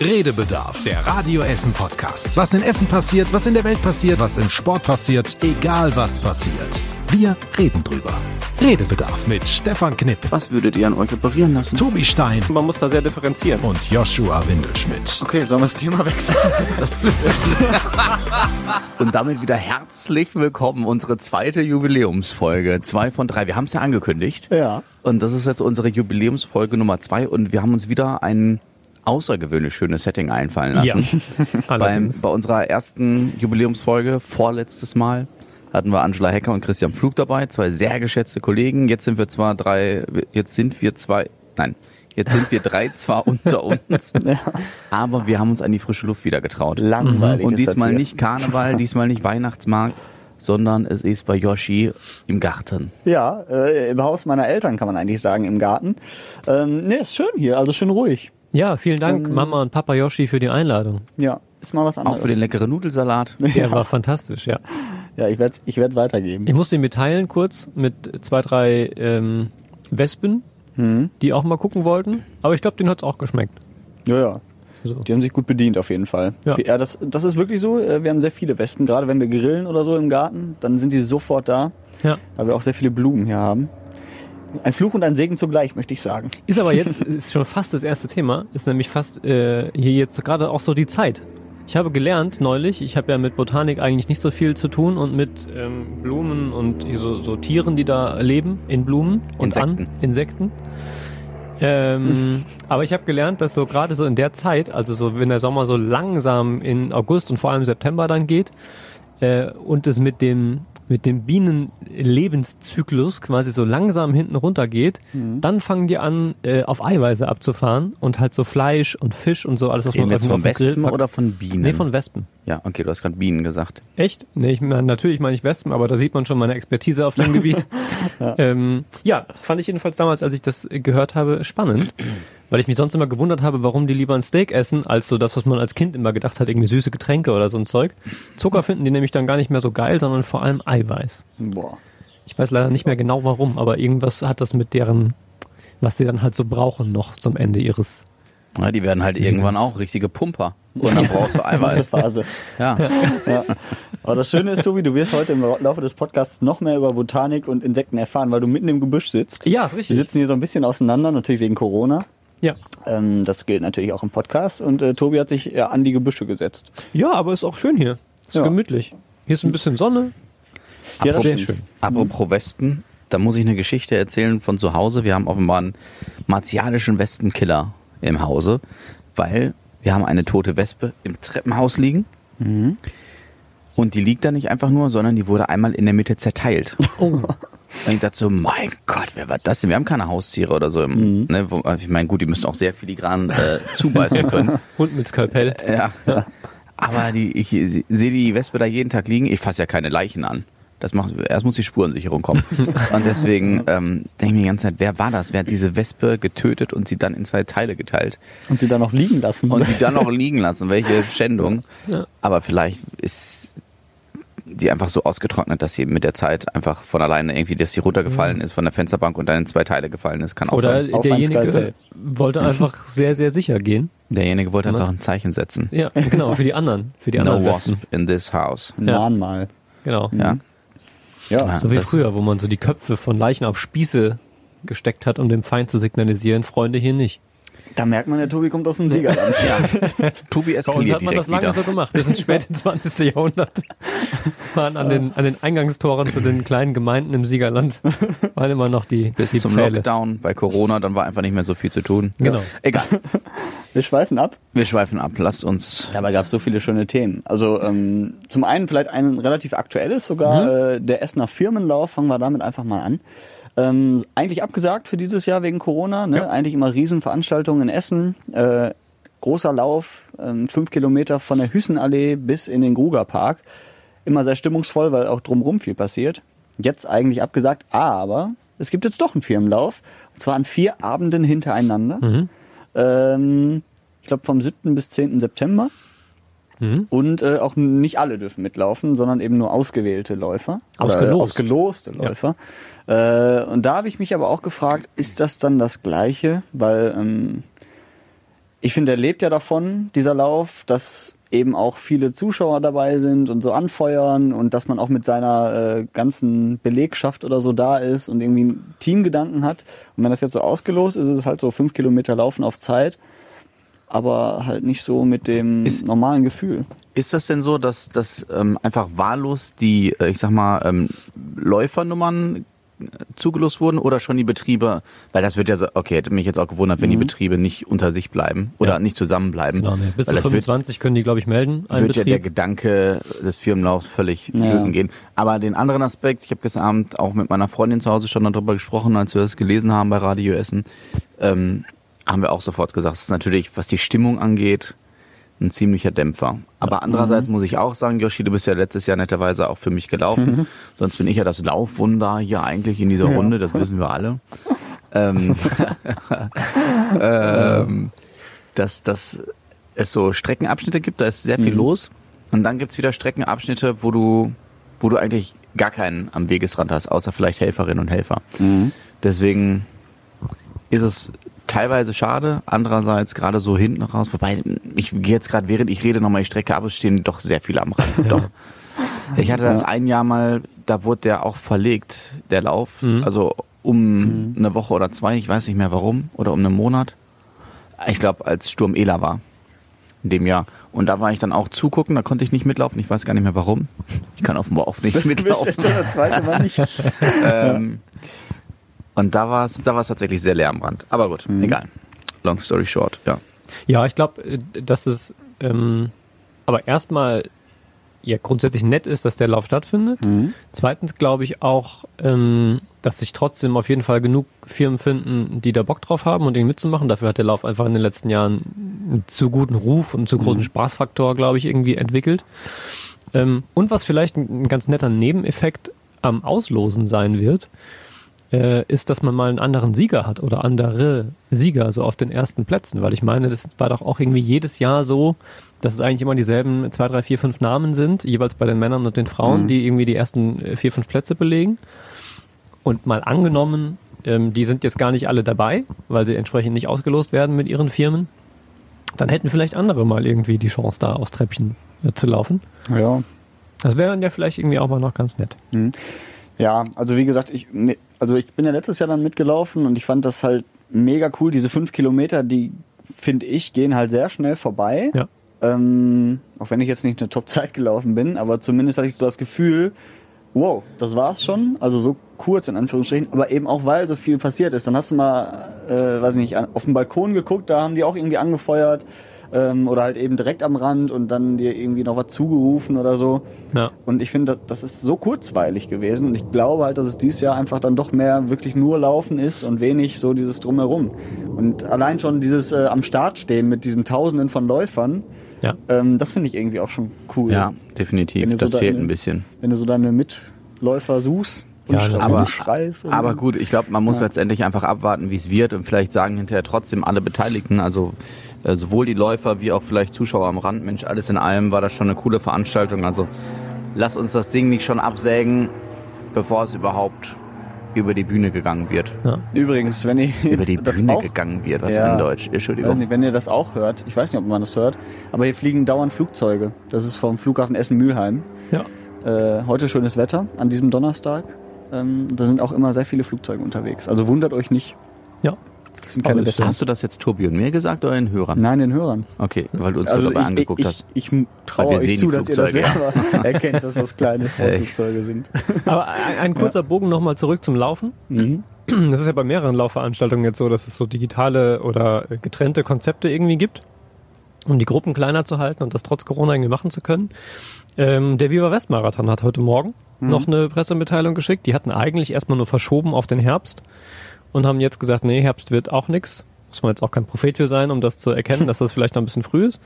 Redebedarf, der Radio Essen Podcast. Was in Essen passiert, was in der Welt passiert, was im Sport passiert, egal was passiert. Wir reden drüber. Redebedarf mit Stefan Knipp, Was würdet ihr an euch operieren lassen? Tobi Stein Man muss da sehr differenzieren. und Joshua Windelschmidt. Okay, sollen wir das Thema wechseln? Und damit wieder herzlich willkommen, unsere zweite Jubiläumsfolge. Zwei von drei. Wir haben es ja angekündigt. Ja. Und das ist jetzt unsere Jubiläumsfolge Nummer zwei. Und wir haben uns wieder ein außergewöhnlich schönes Setting einfallen lassen. Beim, allerdings. bei unserer ersten Jubiläumsfolge, vorletztes Mal, hatten wir Angela Hecker und Christian Pflug dabei, zwei sehr geschätzte Kollegen. Jetzt sind wir zwar drei, jetzt sind wir zwei, nein, jetzt sind wir drei zwar unter uns, aber wir haben uns an die frische Luft wieder getraut. Langweilig. Und diesmal nicht Karneval, diesmal nicht Weihnachtsmarkt, sondern es ist bei Yoshi im Garten. Ja, äh, im Haus meiner Eltern kann man eigentlich sagen, im Garten. Ähm, nee, ist schön hier, also schön ruhig. Ja, vielen Dank Mama und Papa Yoshi für die Einladung. Ja, ist mal was Auch anderes. für den leckeren Nudelsalat. Der war fantastisch, ja. ja, ich werde ich werd's weitergeben. Ich musste ihn mitteilen kurz mit zwei, drei ähm, Wespen, die auch mal gucken wollten. Aber ich glaube, denen hat's auch geschmeckt. Ja, ja. So. Die haben sich gut bedient auf jeden Fall. Ja. ja das, das ist wirklich so. äh, Wir haben sehr viele Wespen, gerade wenn wir grillen oder so im Garten, dann sind die sofort da, Ja. weil wir auch sehr viele Blumen hier haben. Ein Fluch und ein Segen zugleich, möchte ich sagen. Ist aber jetzt ist schon fast das erste Thema, ist nämlich fast äh, hier jetzt gerade auch so die Zeit. Ich habe gelernt neulich, ich habe ja mit Botanik eigentlich nicht so viel zu tun und mit ähm, Blumen und so, so Tieren, die da leben in Blumen und Insekten. an Insekten. Ähm, aber ich habe gelernt, dass so gerade so in der Zeit, also so wenn der Sommer so langsam in August und vor allem September dann geht äh, und es mit dem mit dem Bienenlebenszyklus quasi so langsam hinten runter geht, dann fangen die an, äh, auf Eiweiße abzufahren und halt so Fleisch und Fisch und so alles, was Reden man jetzt auf von Wespen oder von Bienen? Nee, von Wespen. Ja, okay, du hast gerade Bienen gesagt. Echt? Nee, ich meine, natürlich meine ich Wespen, aber da sieht man schon meine Expertise auf dem Gebiet. ja. Ähm, ja, fand ich jedenfalls damals, als ich das gehört habe, spannend. Weil ich mich sonst immer gewundert habe, warum die lieber ein Steak essen, als so das, was man als Kind immer gedacht hat, irgendwie süße Getränke oder so ein Zeug. Zucker finden die nämlich dann gar nicht mehr so geil, sondern vor allem Eiweiß. Boah. Ich weiß leider nicht mehr genau warum, aber irgendwas hat das mit deren, was die dann halt so brauchen noch zum Ende ihres. Ja, die werden halt irgendwann auch richtige Pumper. Und dann brauchst du Diese Eiweiß. Phase. Ja. Ja. Aber das Schöne ist, Tobi, du wirst heute im Laufe des Podcasts noch mehr über Botanik und Insekten erfahren, weil du mitten im Gebüsch sitzt. Ja, ist Wir richtig. sitzen hier so ein bisschen auseinander, natürlich wegen Corona. Ja. Ähm, das gilt natürlich auch im Podcast. Und äh, Tobi hat sich ja an die Gebüsche gesetzt. Ja, aber ist auch schön hier. Ist Ja. gemütlich. Hier ist ein bisschen Sonne. Ja, das Sehr schön. Apropos Wespen, da muss ich eine Geschichte erzählen von zu Hause. Wir haben offenbar einen martialischen Wespenkiller im Hause, weil wir haben eine tote Wespe im Treppenhaus liegen. Und die liegt da nicht einfach nur, sondern die wurde einmal in der Mitte zerteilt. Und ich dachte so, mein Gott, wer war das denn? Wir haben keine Haustiere oder so. Im, ne, wo, ich meine, gut, die müssen auch sehr filigran äh, zubeißen können. Und mit Skalpell. Ja. Aber die, ich sehe die Wespe da jeden Tag liegen. Ich fasse ja keine Leichen an. Das macht, erst muss die Spurensicherung kommen. Und deswegen ähm, denke ich mir die ganze Zeit, wer war das? Wer hat diese Wespe getötet und sie dann in zwei Teile geteilt? Und sie da noch liegen lassen. Und sie dann noch liegen lassen? Welche Schändung? Ja. Aber vielleicht ist die einfach so ausgetrocknet, dass sie mit der Zeit einfach von alleine irgendwie, dass sie runtergefallen ist von der Fensterbank und dann in zwei Teile gefallen ist. Kann auch Oder sein. Ein derjenige wollte einfach sehr, sehr sicher gehen. Derjenige wollte einfach ein Zeichen setzen. Ja, genau, für die anderen. Für die No anderen wasp in this house. Ja. Mahnmal. Genau. Ja. Ja. So wie früher, wo man so die Köpfe von Leichen auf Spieße gesteckt hat, um dem Feind zu signalisieren, Freunde hier nicht. Da merkt man, der Tobi kommt aus dem Siegerland. Ja. Tobi Bei uns eskaliert hat man das lange wieder. so gemacht. Bis ins späte 20. Jahrhundert waren an den, an den Eingangstoren zu den kleinen Gemeinden im Siegerland waren immer noch die, Bis die zum Pfähle. Lockdown bei Corona, dann war einfach nicht mehr so viel zu tun. Genau. Egal. Wir schweifen ab. Wir schweifen ab. Lasst uns. Dabei gab es so viele schöne Themen. Also ähm, zum einen vielleicht ein relativ aktuelles sogar, äh, der Essener Firmenlauf, fangen wir damit einfach mal an. Ähm, eigentlich abgesagt für dieses Jahr wegen Corona, ne? Ja. eigentlich immer Riesenveranstaltungen in Essen. Äh, großer Lauf, ähm, fünf Kilometer von der Hüssenallee bis in den Grugerpark. Immer sehr stimmungsvoll, weil auch drumherum viel passiert. Jetzt eigentlich abgesagt, aber es gibt jetzt doch einen Firmenlauf. Und zwar an vier Abenden hintereinander. Ähm, ich glaube vom 7. bis 10. September. Und äh, auch nicht alle dürfen mitlaufen, sondern eben nur ausgewählte Läufer. Oder Ausgelost. ausgeloste Läufer. Äh, und da habe ich mich aber auch gefragt, ist das dann das Gleiche? Weil ähm, ich finde, der lebt ja davon, dieser Lauf, dass eben auch viele Zuschauer dabei sind und so anfeuern und dass man auch mit seiner äh, ganzen Belegschaft oder so da ist und irgendwie einen Teamgedanken hat. Und wenn das jetzt so ausgelost ist, ist es halt so fünf Kilometer Laufen auf Zeit, aber halt nicht so mit dem Ist- normalen Gefühl. Ist das denn so, dass, dass ähm, einfach wahllos die, äh, ich sag mal, ähm, Läufernummern äh, zugelost wurden oder schon die Betriebe, weil das wird ja so, okay, hätte mich jetzt auch gewundert, wenn die Betriebe nicht unter sich bleiben oder Ja. nicht zusammenbleiben. Genau, nee. Bis weil zu das wird, 25 können die, glaube ich, melden. Ein wird ja der Betrieb. Gedanke des Firmenlaufs völlig Ja. flöten gehen. Aber den anderen Aspekt, ich habe gestern Abend auch mit meiner Freundin zu Hause schon darüber gesprochen, als wir das gelesen haben bei Radio Essen, ähm, haben wir auch sofort gesagt, es ist natürlich, was die Stimmung angeht, ein ziemlicher Dämpfer. Aber andererseits muss ich auch sagen, Yoshi, du bist ja letztes Jahr netterweise auch für mich gelaufen. Sonst bin ich ja das Laufwunder hier eigentlich in dieser Runde, das wissen wir alle. ähm, ähm, dass, dass es so Streckenabschnitte gibt, da ist sehr viel los. Und dann gibt's wieder Streckenabschnitte, wo du, wo du eigentlich gar keinen am Wegesrand hast, außer vielleicht Helferinnen und Helfer. Deswegen ist es teilweise schade, andererseits gerade so hinten raus, wobei ich gehe jetzt gerade, während ich rede, nochmal die Strecke ab, es stehen doch sehr viele am Rand. Doch. Ich hatte das ein Jahr mal, da wurde der auch verlegt, der Lauf. Also um eine Woche oder zwei, ich weiß nicht mehr warum, oder um einen Monat. Ich glaube, als Sturm Ela war. In dem Jahr. Und da war ich dann auch zugucken, da konnte ich nicht mitlaufen. Ich weiß gar nicht mehr warum. Ich kann offenbar oft nicht mitlaufen. der zweite Mal nicht. ähm, und da war es da war's tatsächlich sehr leer am Rand. Aber gut, egal. Long story short, ja. Ja, ich glaube, dass es ähm, aber erstmal ja grundsätzlich nett ist, dass der Lauf stattfindet. Mhm. Zweitens glaube ich auch, ähm, dass sich trotzdem auf jeden Fall genug Firmen finden, die da Bock drauf haben und ihn mitzumachen. Dafür hat der Lauf einfach in den letzten Jahren einen zu guten Ruf und einen zu großen Spaßfaktor, glaube ich, irgendwie entwickelt. Ähm, und was vielleicht ein, ein ganz netter Nebeneffekt am Auslosen sein wird, äh, ist, dass man mal einen anderen Sieger hat oder andere Sieger so auf den ersten Plätzen, weil ich meine, das war doch auch irgendwie jedes Jahr so, dass es eigentlich immer dieselben zwei, drei, vier, fünf Namen sind, jeweils bei den Männern und den Frauen, die irgendwie die ersten äh, vier, fünf Plätze belegen. Und mal angenommen, ähm, die sind jetzt gar nicht alle dabei, weil sie entsprechend nicht ausgelost werden mit ihren Firmen, dann hätten vielleicht andere mal irgendwie die Chance, da aus Treppchen äh, zu laufen. Ja. Das wäre dann ja vielleicht irgendwie auch mal noch ganz nett. Ja, also wie gesagt, ich, also ich bin ja letztes Jahr dann mitgelaufen und ich fand das halt mega cool. Diese fünf Kilometer, die finde ich, gehen halt sehr schnell vorbei. Ja. Ähm, auch wenn ich jetzt nicht eine Top-Zeit gelaufen bin, aber zumindest hatte ich so das Gefühl, wow, das war's schon. Also so kurz in Anführungsstrichen, aber eben auch weil so viel passiert ist. Dann hast du mal, äh, weiß ich nicht, auf den Balkon geguckt, da haben die auch irgendwie angefeuert. Ähm, oder halt eben direkt am Rand und dann dir irgendwie noch was zugerufen oder so. Ja. Und ich finde, das- ist so kurzweilig gewesen. Und ich glaube halt, dass es dieses Jahr einfach dann doch mehr wirklich nur Laufen ist und wenig so dieses Drumherum. Und allein schon dieses äh, am Start stehen mit diesen Tausenden von Läufern, Ja. ähm, das finde ich irgendwie auch schon cool. Ja, definitiv. So Das fehlt deine- ein bisschen. Wenn du so deine Mitläufer suchst und, Ja, Aber, und aber gut, ich glaube, man muss Ja. letztendlich einfach abwarten, wie es wird und vielleicht sagen hinterher trotzdem alle Beteiligten, also äh, sowohl die Läufer wie auch vielleicht Zuschauer am Rand, Mensch, alles in allem war das schon eine coole Veranstaltung. Also lass uns das Ding nicht schon absägen, bevor es überhaupt über die Bühne gegangen wird. Übrigens, wenn ihr Über die das Bühne auch, gegangen wird, was Ja. in Deutsch? Entschuldigung. nicht, wenn ihr das auch hört, ich weiß nicht, ob man das hört, aber hier fliegen dauernd Flugzeuge. Das ist vom Flughafen Essen-Mülheim. Ja. Äh, heute schönes Wetter an diesem Donnerstag. Ähm, da sind auch immer sehr viele Flugzeuge unterwegs. Also wundert euch nicht. Ja. Das sind keine. Hast du das jetzt Tobi und mir gesagt oder den Hörern? Nein, den Hörern. Okay, weil du uns Also das dabei ich, angeguckt ich, hast. ich, ich traue euch zu, dass ihr das selber erkennt, dass das kleine Flugzeuge sind. Aber ein, ein kurzer Bogen nochmal zurück zum Laufen. Mhm. Das ist ja bei mehreren Laufveranstaltungen jetzt so, dass es so digitale oder getrennte Konzepte irgendwie gibt, um die Gruppen kleiner zu halten und das trotz Corona irgendwie machen zu können. Ähm, der Viva West Marathon hat heute Morgen noch eine Pressemitteilung geschickt. Die hatten eigentlich erstmal nur verschoben auf den Herbst und haben jetzt gesagt, nee, Herbst wird auch nix. Muss man jetzt auch kein Prophet für sein, um das zu erkennen, dass das vielleicht noch ein bisschen früh ist.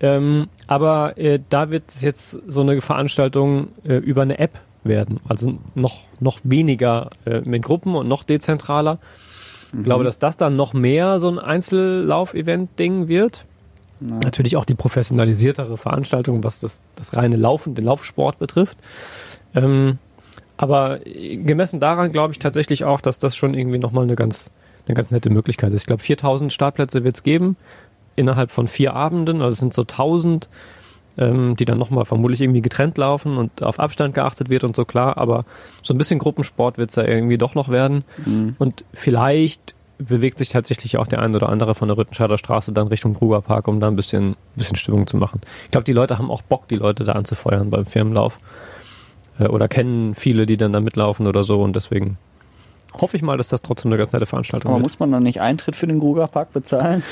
Ähm, aber äh, da wird es jetzt so eine Veranstaltung äh, über eine App werden. Also noch, noch weniger äh, mit Gruppen und noch dezentraler. Ich glaube, dass das dann noch mehr so ein Einzellauf-Event-Ding wird. Natürlich auch die professionalisiertere Veranstaltung, was das, das reine Laufen, den Laufsport betrifft. Ähm, aber gemessen daran glaube ich tatsächlich auch, dass das schon irgendwie nochmal eine ganz, eine ganz nette Möglichkeit ist. Ich glaube, 4000 Startplätze wird es geben. innerhalb von vier Abenden, also es sind so 1000, ähm, die dann nochmal vermutlich irgendwie getrennt laufen und auf Abstand geachtet wird und so klar, aber so ein bisschen Gruppensport wird es da irgendwie doch noch werden. Und vielleicht bewegt sich tatsächlich auch der ein oder andere von der Rüttenscheider Straße dann Richtung Grugerpark, um da ein bisschen, bisschen Stimmung zu machen. Ich glaube, die Leute haben auch Bock, die Leute da anzufeuern beim Firmenlauf. Äh, oder kennen viele, die dann da mitlaufen oder so und deswegen hoffe ich mal, dass das trotzdem eine ganz nette Veranstaltung Aber wird. muss man dann nicht Eintritt für den Grugerpark bezahlen?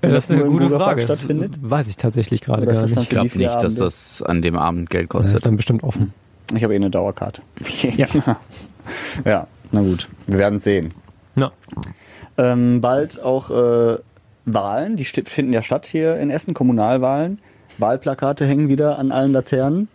Wenn das ist eine nur im gute Frage. Das stattfindet? weiß ich tatsächlich gerade ist gar das nicht. Ich glaube nicht, dass das an dem Abend Geld Das ist kostet. dann bestimmt offen. Ich habe eh eine Dauerkarte. Ja. ja, na gut. Wir werden sehen. Ja. Ähm, bald auch äh, Wahlen, die finden ja statt hier in Essen, Kommunalwahlen. Wahlplakate hängen wieder an allen Laternen.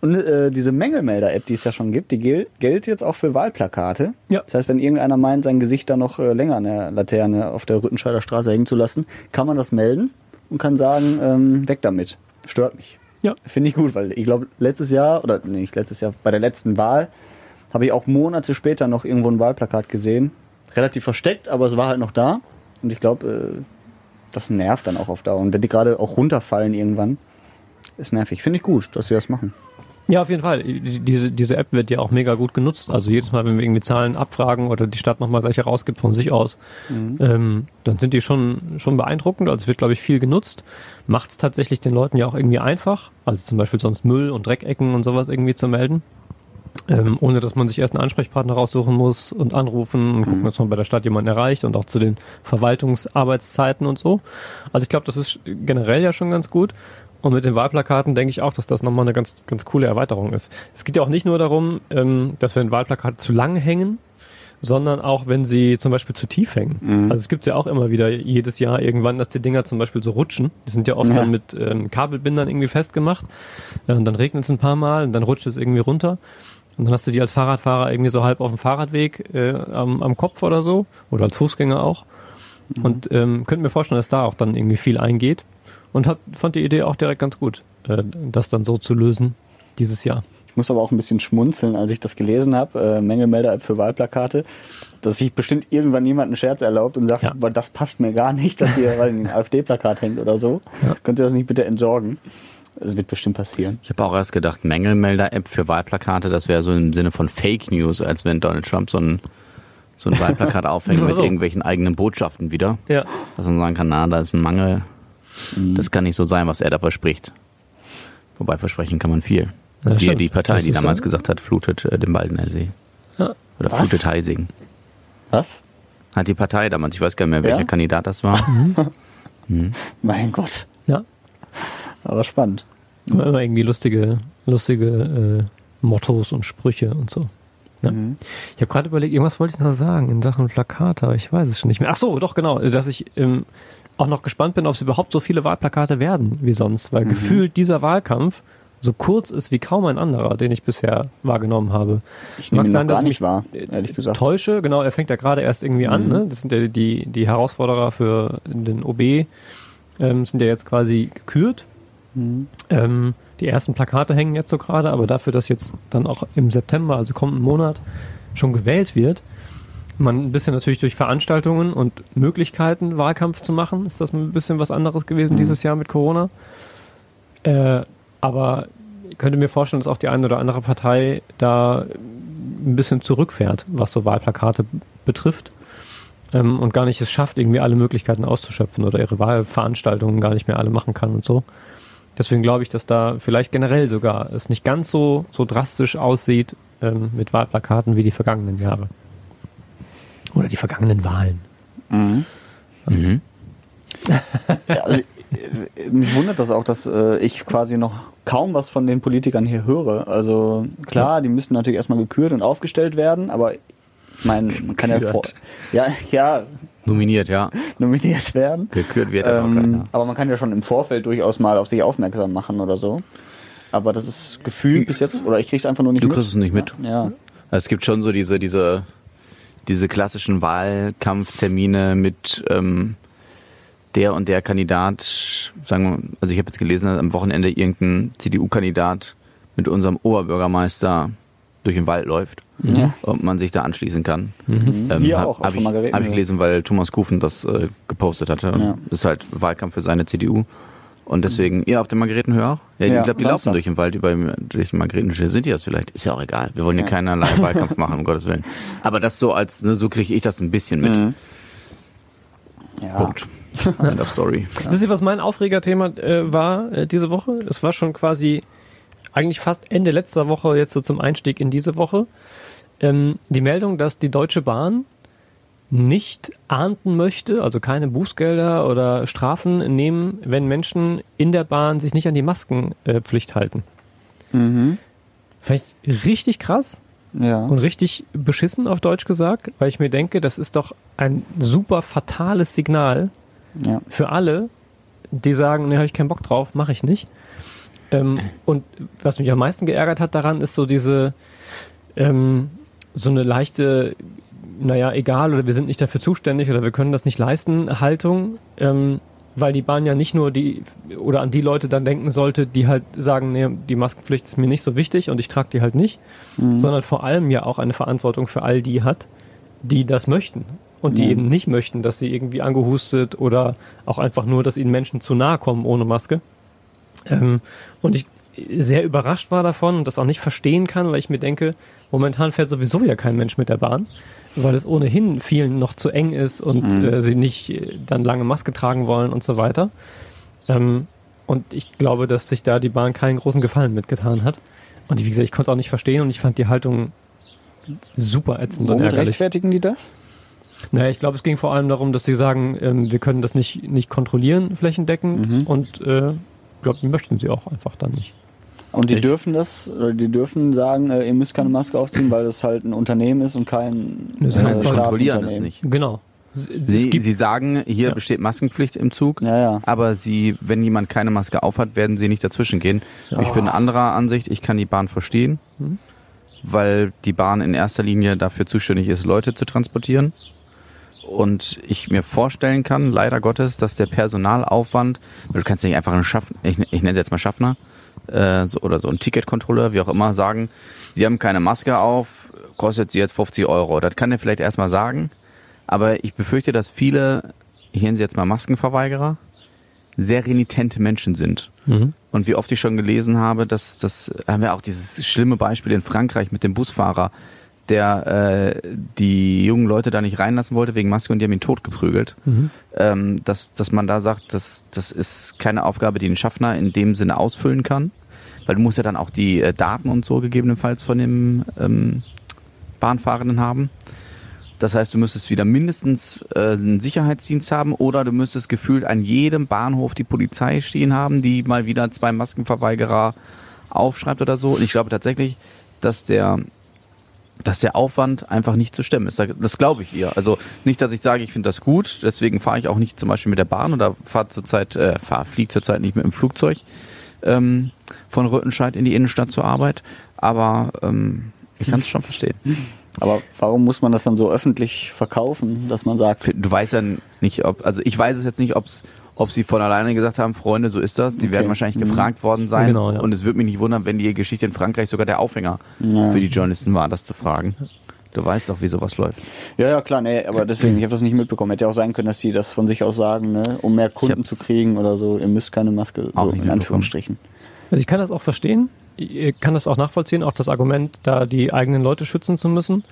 Und äh, diese Mängelmelder-App, die es ja schon gibt, die gel gilt jetzt auch für Wahlplakate. Ja. Das heißt, wenn irgendeiner meint, sein Gesicht da noch äh, länger an der Laterne auf der Rüttenscheider Straße hängen zu lassen, kann man das melden und kann sagen, ähm, weg damit. Stört mich. Ja. Finde ich gut, weil ich glaube, letztes Jahr, oder nee, nicht letztes Jahr, bei der letzten Wahl, habe ich auch Monate später noch irgendwo ein Wahlplakat gesehen. Relativ versteckt, aber es war halt noch da. Und ich glaube, äh, das nervt dann auch auf Dauer. Und wenn die gerade auch runterfallen irgendwann, ist nervig. Finde ich gut, dass sie das machen. Ja, auf jeden Fall. Die- Diese, diese App wird ja auch mega gut genutzt. Also jedes Mal, wenn wir irgendwie Zahlen abfragen oder die Stadt nochmal welche rausgibt von sich aus, ähm, dann sind die schon, schon beeindruckend. Also es wird, glaube ich, viel genutzt. Macht es tatsächlich den Leuten ja auch irgendwie einfach. Also zum Beispiel sonst Müll und Dreckecken und sowas irgendwie zu melden. Ähm, ohne dass man sich erst einen Ansprechpartner raussuchen muss und anrufen und gucken, dass man bei der Stadt jemanden erreicht und auch zu den Verwaltungsarbeitszeiten und so. Also ich glaube, das ist generell ja schon ganz gut. Und mit den Wahlplakaten denke ich auch, dass das nochmal eine ganz, ganz coole Erweiterung ist. Es geht ja auch nicht nur darum, ähm, dass wenn Wahlplakate zu lang hängen, sondern auch wenn sie zum Beispiel zu tief hängen. Also es gibt ja auch immer wieder jedes Jahr irgendwann, dass die Dinger zum Beispiel so rutschen. Die sind ja oft Ja. dann mit ähm, Kabelbindern irgendwie festgemacht. Äh, und dann regnet es ein paar Mal und dann rutscht es irgendwie runter. Und dann hast du die als Fahrradfahrer irgendwie so halb auf dem Fahrradweg äh, am, am Kopf oder so. Oder als Fußgänger auch. Und ähm, könnte mir vorstellen, dass da auch dann irgendwie viel eingeht. Und hab, fand die Idee auch direkt ganz gut, äh, das dann so zu lösen dieses Jahr. Ich muss aber auch ein bisschen schmunzeln, als ich das gelesen habe, äh, Mängelmelder-App für Wahlplakate, dass sich bestimmt irgendwann jemand einen Scherz erlaubt und sagt, Ja. "Boah, das passt mir gar nicht, dass hier weil ein AfD-Plakat hängt oder so. Könnt ihr das nicht bitte entsorgen? Das wird bestimmt passieren. Ich habe auch erst gedacht, Mängelmelder-App für Wahlplakate, das wäre so im Sinne von Fake News, als wenn Donald Trump so ein, so ein Wahlplakat aufhängt mit so. irgendwelchen eigenen Botschaften wieder. Ja. Dass man sagen kann, na, da ist ein Mangel. Das kann nicht so sein, was er da verspricht. Wobei versprechen kann man viel. Ja, Siehe stimmt. die Partei, Das die damals so. gesagt hat, flutet äh, den Baldener See. Ja. Oder Was? flutet Heising. Was? Hat die Partei damals, ich weiß gar nicht mehr, welcher Ja? Kandidat das war. Mein Gott. Aber spannend. Immer immer irgendwie lustige, lustige äh, Mottos und Sprüche und so. Ja. Ich habe gerade überlegt, irgendwas wollte ich noch sagen in Sachen Plakate, aber ich weiß es schon nicht mehr. Ach so, doch genau, dass ich ähm, auch noch gespannt bin, ob es überhaupt so viele Wahlplakate werden wie sonst, weil gefühlt dieser Wahlkampf so kurz ist wie kaum ein anderer, den ich bisher wahrgenommen habe. Ich nehme ihn noch dass gar ich nicht wahr, äh, ehrlich gesagt. Täusche, genau, er fängt ja gerade erst irgendwie an. Ne? Das sind ja die, die Herausforderer für den OB, ähm, sind ja jetzt quasi gekürt. Ähm, die ersten Plakate hängen jetzt so gerade, aber dafür, dass jetzt dann auch im September, also kommenden Monat, schon gewählt wird, man ein bisschen natürlich durch Veranstaltungen und Möglichkeiten, Wahlkampf zu machen, ist das ein bisschen was anderes gewesen dieses Jahr mit Corona. Äh, aber ich könnte mir vorstellen, dass auch die eine oder andere Partei da ein bisschen zurückfährt, was so Wahlplakate betrifft. Ähm, und gar nicht es schafft, irgendwie alle Möglichkeiten auszuschöpfen oder ihre Wahlveranstaltungen gar nicht mehr alle machen kann und so. Deswegen glaube ich, dass da vielleicht generell sogar es nicht ganz so, so drastisch aussieht ähm, mit Wahlplakaten wie die vergangenen Jahre. Oder die vergangenen Wahlen. Ja, also, äh, mich wundert das auch, dass äh, ich quasi noch kaum was von den Politikern hier höre. Also klar, die müssen natürlich erstmal gekürt und aufgestellt werden, aber ich meine, man kann ja, vor, ja, ja Nominiert, ja. nominiert werden. Gekürt wird aber auch Ähm, keiner. aber man kann ja schon im Vorfeld durchaus mal auf sich aufmerksam machen oder so. Aber das ist gefühlt bis jetzt, oder ich krieg's einfach nur nicht Du mit. kriegst es nicht mit. Ja. Es gibt schon so diese, diese, diese klassischen Wahlkampftermine mit ähm, der und der Kandidat, sagen wir, also ich habe jetzt gelesen, dass am Wochenende irgendein CDU-Kandidat mit unserem Oberbürgermeister durch den Wald läuft Ja. und man sich da anschließen kann. Mhm. Ähm, Hier hab, auch, der ich, hab ich gelesen, weil Thomas Kufen das äh, gepostet hatte. Ja. Ist halt Wahlkampf für seine CDU. Und deswegen, ihr auf der Margaretenhöhe auch? Ja, Ja, ich glaube, die Samstag. laufen durch den Wald, über durch die Margaretenhöhe. Sind die das vielleicht? Ist ja auch egal. Wir wollen hier Ja. keinerlei Wahlkampf machen, um Gottes Willen. Aber das so als, ne, so kriege ich das ein bisschen mit. Mhm. Ja. Punkt. End of Story. Wisst ihr, was mein Aufregerthema äh, war äh, diese Woche? Es war schon quasi eigentlich fast Ende letzter Woche, jetzt so zum Einstieg in diese Woche. Ähm, die Meldung, dass die Deutsche Bahn nicht ahnden möchte, also keine Bußgelder oder Strafen nehmen, wenn Menschen in der Bahn sich nicht an die Maskenpflicht halten. Mhm. Fand ich richtig krass Ja. und richtig beschissen auf Deutsch gesagt, weil ich mir denke, das ist doch ein super fatales Signal ja. für alle, die sagen, ne, habe ich keinen Bock drauf, mache ich nicht. Ähm, und was mich am meisten geärgert hat daran, ist so diese ähm, so eine leichte, naja, egal oder wir sind nicht dafür zuständig oder wir können das nicht leisten, Haltung, ähm, weil die Bahn ja nicht nur die oder an die Leute dann denken sollte, die halt sagen, nee, die Maskenpflicht ist mir nicht so wichtig und ich trage die halt nicht, sondern vor allem ja auch eine Verantwortung für all die hat, die das möchten und die Ja. eben nicht möchten, dass sie irgendwie angehustet oder auch einfach nur, dass ihnen Menschen zu nahe kommen ohne Maske. Ähm, und ich sehr überrascht war davon und das auch nicht verstehen kann, weil ich mir denke, momentan fährt sowieso ja kein Mensch mit der Bahn, weil es ohnehin vielen noch zu eng ist und Mhm. äh, sie nicht äh, dann lange Maske tragen wollen und so weiter. Ähm, und ich glaube, dass sich da die Bahn keinen großen Gefallen mitgetan hat. Und wie gesagt, ich konnte auch nicht verstehen und ich fand die Haltung super ätzend und Womit ärgerlich. rechtfertigen die das? Naja, ich glaube, es ging vor allem darum, dass sie sagen, ähm, wir können das nicht, nicht kontrollieren flächendeckend Mhm. und äh, glaube, die möchten sie auch einfach dann nicht. Und die Ich- dürfen das, oder die dürfen sagen, äh, ihr müsst keine Maske aufziehen, weil das halt ein Unternehmen ist und kein sie äh, Sie kontrollieren es nicht. Genau. Sie, sie sagen, hier Ja. besteht Maskenpflicht im Zug. Ja, ja. Aber sie, wenn jemand keine Maske aufhat, werden sie nicht dazwischen gehen. Ich bin anderer Ansicht, ich kann die Bahn verstehen, Mhm. weil die Bahn in erster Linie dafür zuständig ist, Leute zu transportieren. Und ich mir vorstellen kann, leider Gottes, dass der Personalaufwand, weil du kannst nicht einfach einen Schaffner, ich, ich nenne es jetzt mal Schaffner, äh, so, oder so ein Ticketkontrolleur, wie auch immer, sagen, sie haben keine Maske auf, kostet sie jetzt 50 Euro. Das kann er vielleicht erstmal sagen, aber ich befürchte, dass viele, ich nenne sie jetzt mal Maskenverweigerer, sehr renitente Menschen sind. Mhm. Und wie oft ich schon gelesen habe, dass das haben wir auch dieses schlimme Beispiel in Frankreich mit dem Busfahrer, der äh, die jungen Leute da nicht reinlassen wollte wegen Maske und die haben ihn totgeprügelt. Mhm. Ähm, dass, dass man da sagt, dass, das ist keine Aufgabe, die ein Schaffner in dem Sinne ausfüllen kann. Weil du musst ja dann auch die äh, Daten und so gegebenenfalls von dem ähm, Bahnfahrenden haben. Das heißt, du müsstest wieder mindestens äh, einen Sicherheitsdienst haben oder du müsstest gefühlt an jedem Bahnhof die Polizei stehen haben, die mal wieder zwei Maskenverweigerer aufschreibt oder so. Und ich glaube tatsächlich, dass der dass der Aufwand einfach nicht zu stemmen ist. Da- Das glaube ich ihr. Also nicht, dass ich sage, ich finde das gut, deswegen fahre ich auch nicht zum Beispiel mit der Bahn oder fahre zurzeit, äh, fahr, fliege zurzeit nicht mit dem Flugzeug ähm, von Rüttenscheid in die Innenstadt zur Arbeit. Aber ähm, ich kann es schon verstehen. Aber warum muss man das dann so öffentlich verkaufen, dass man sagt, Du weißt ja nicht, ob, also ich weiß es jetzt nicht, ob's, ob sie von alleine gesagt haben, Freunde, so ist das. Sie Okay. werden wahrscheinlich Mhm. gefragt worden sein. Genau, ja. Und es würde mich nicht wundern, wenn die Geschichte in Frankreich sogar der Aufhänger Ja. für die Journalisten war, das zu fragen. Du weißt doch, wie sowas läuft. ja, ja, klar, nee, aber deswegen, ich habe das nicht mitbekommen. Hätte ja auch sein können, dass die das von sich aus sagen, ne, um mehr Kunden zu kriegen oder so, ihr müsst keine Maske, Auch so, nicht in Anführungsstrichen. Also ich kann das auch verstehen. Ich kann das auch nachvollziehen, auch das Argument, da die eigenen Leute schützen zu müssen.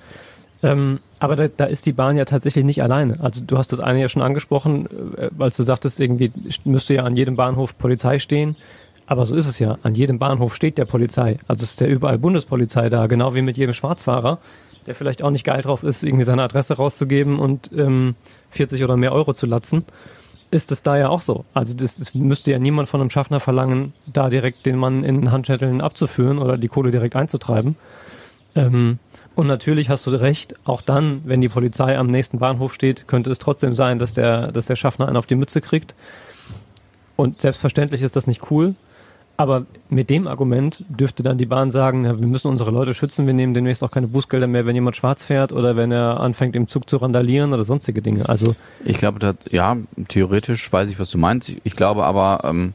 Ähm, aber da, da ist die Bahn ja tatsächlich nicht alleine. Also du hast das eine ja schon angesprochen, äh, als du sagtest, irgendwie müsste ja an jedem Bahnhof Polizei stehen. Aber so ist es ja. An jedem Bahnhof steht der Polizei. Also es ist ja überall Bundespolizei da, genau wie mit jedem Schwarzfahrer, der vielleicht auch nicht geil drauf ist, irgendwie seine Adresse rauszugeben und ähm, 40 oder mehr Euro zu latzen ist es da ja auch so. Also das, das müsste ja niemand von einem Schaffner verlangen, da direkt den Mann in Handschetteln abzuführen oder die Kohle direkt einzutreiben. Ähm, und natürlich hast du recht, auch dann, wenn die Polizei am nächsten Bahnhof steht, könnte es trotzdem sein, dass der, dass der Schaffner einen auf die Mütze kriegt. Und selbstverständlich ist das nicht cool. Aber mit dem Argument dürfte dann die Bahn sagen, ja, wir müssen unsere Leute schützen, wir nehmen demnächst auch keine Bußgelder mehr, wenn jemand schwarz fährt oder wenn er anfängt im Zug zu randalieren oder sonstige Dinge. Also Ich glaube, das, ja, theoretisch weiß ich, was du meinst. Ich glaube aber, ähm,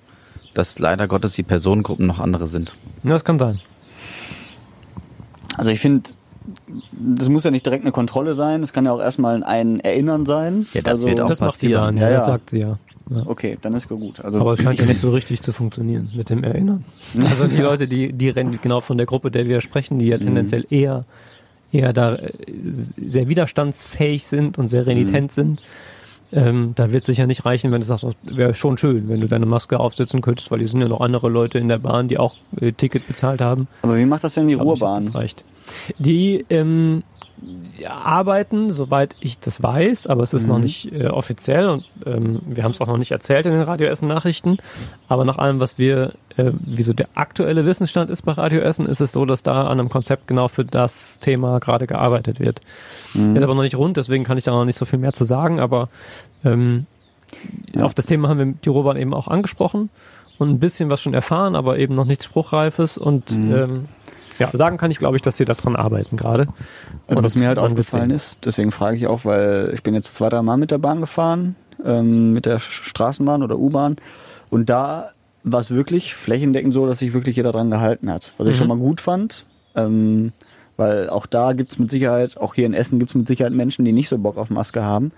dass leider Gottes die Personengruppen noch andere sind. ja, das kann sein. Also ich finde, das muss ja nicht direkt eine Kontrolle sein, es kann ja auch erstmal ein Erinnern sein. Ja, das also, wird auch Das macht die passieren. Bahn, ja, Ja, das sagt sie ja. ja. Okay, dann ist gut. Also Aber es scheint ja nicht so richtig zu funktionieren mit dem Erinnern. Also die Leute, die, die rennen genau von der Gruppe, der wir sprechen, die ja tendenziell eher, eher da äh, sehr widerstandsfähig sind und sehr renitent sind. Ähm, da wird es sicher nicht reichen, wenn du sagst, wäre schon schön, wenn du deine Maske aufsetzen könntest, weil die sind ja noch andere Leute in der Bahn, die auch äh, Ticket bezahlt haben. Aber wie macht das denn die nicht, Ruhrbahn? Das reicht. Die ähm, arbeiten, soweit ich das weiß, aber es ist noch nicht äh, offiziell und ähm, wir haben es auch noch nicht erzählt in den Radio Essen Nachrichten. Aber nach allem, was wir, äh, wie so der aktuelle Wissensstand ist bei Radio Essen, ist es so, dass da an einem Konzept genau für das Thema gerade gearbeitet wird. Ist aber noch nicht rund, deswegen kann ich da noch nicht so viel mehr zu sagen, aber ähm, auf das Thema haben wir die Ruhrbahn eben auch angesprochen und ein bisschen was schon erfahren, aber eben noch nichts Spruchreifes und ähm, ja, sagen kann ich, glaube ich, dass sie daran arbeiten gerade. Also Und was mir halt aufgefallen ist, deswegen frage ich auch, weil ich bin jetzt zwei, drei Mal mit der Bahn gefahren, ähm, mit der Straßenbahn oder U-Bahn und da war es wirklich flächendeckend so, dass sich wirklich jeder dran gehalten hat. Was ich Mhm. schon mal gut fand, ähm, weil auch da gibt's mit Sicherheit, auch hier in Essen gibt's mit Sicherheit Menschen, die nicht so Bock auf Maske haben.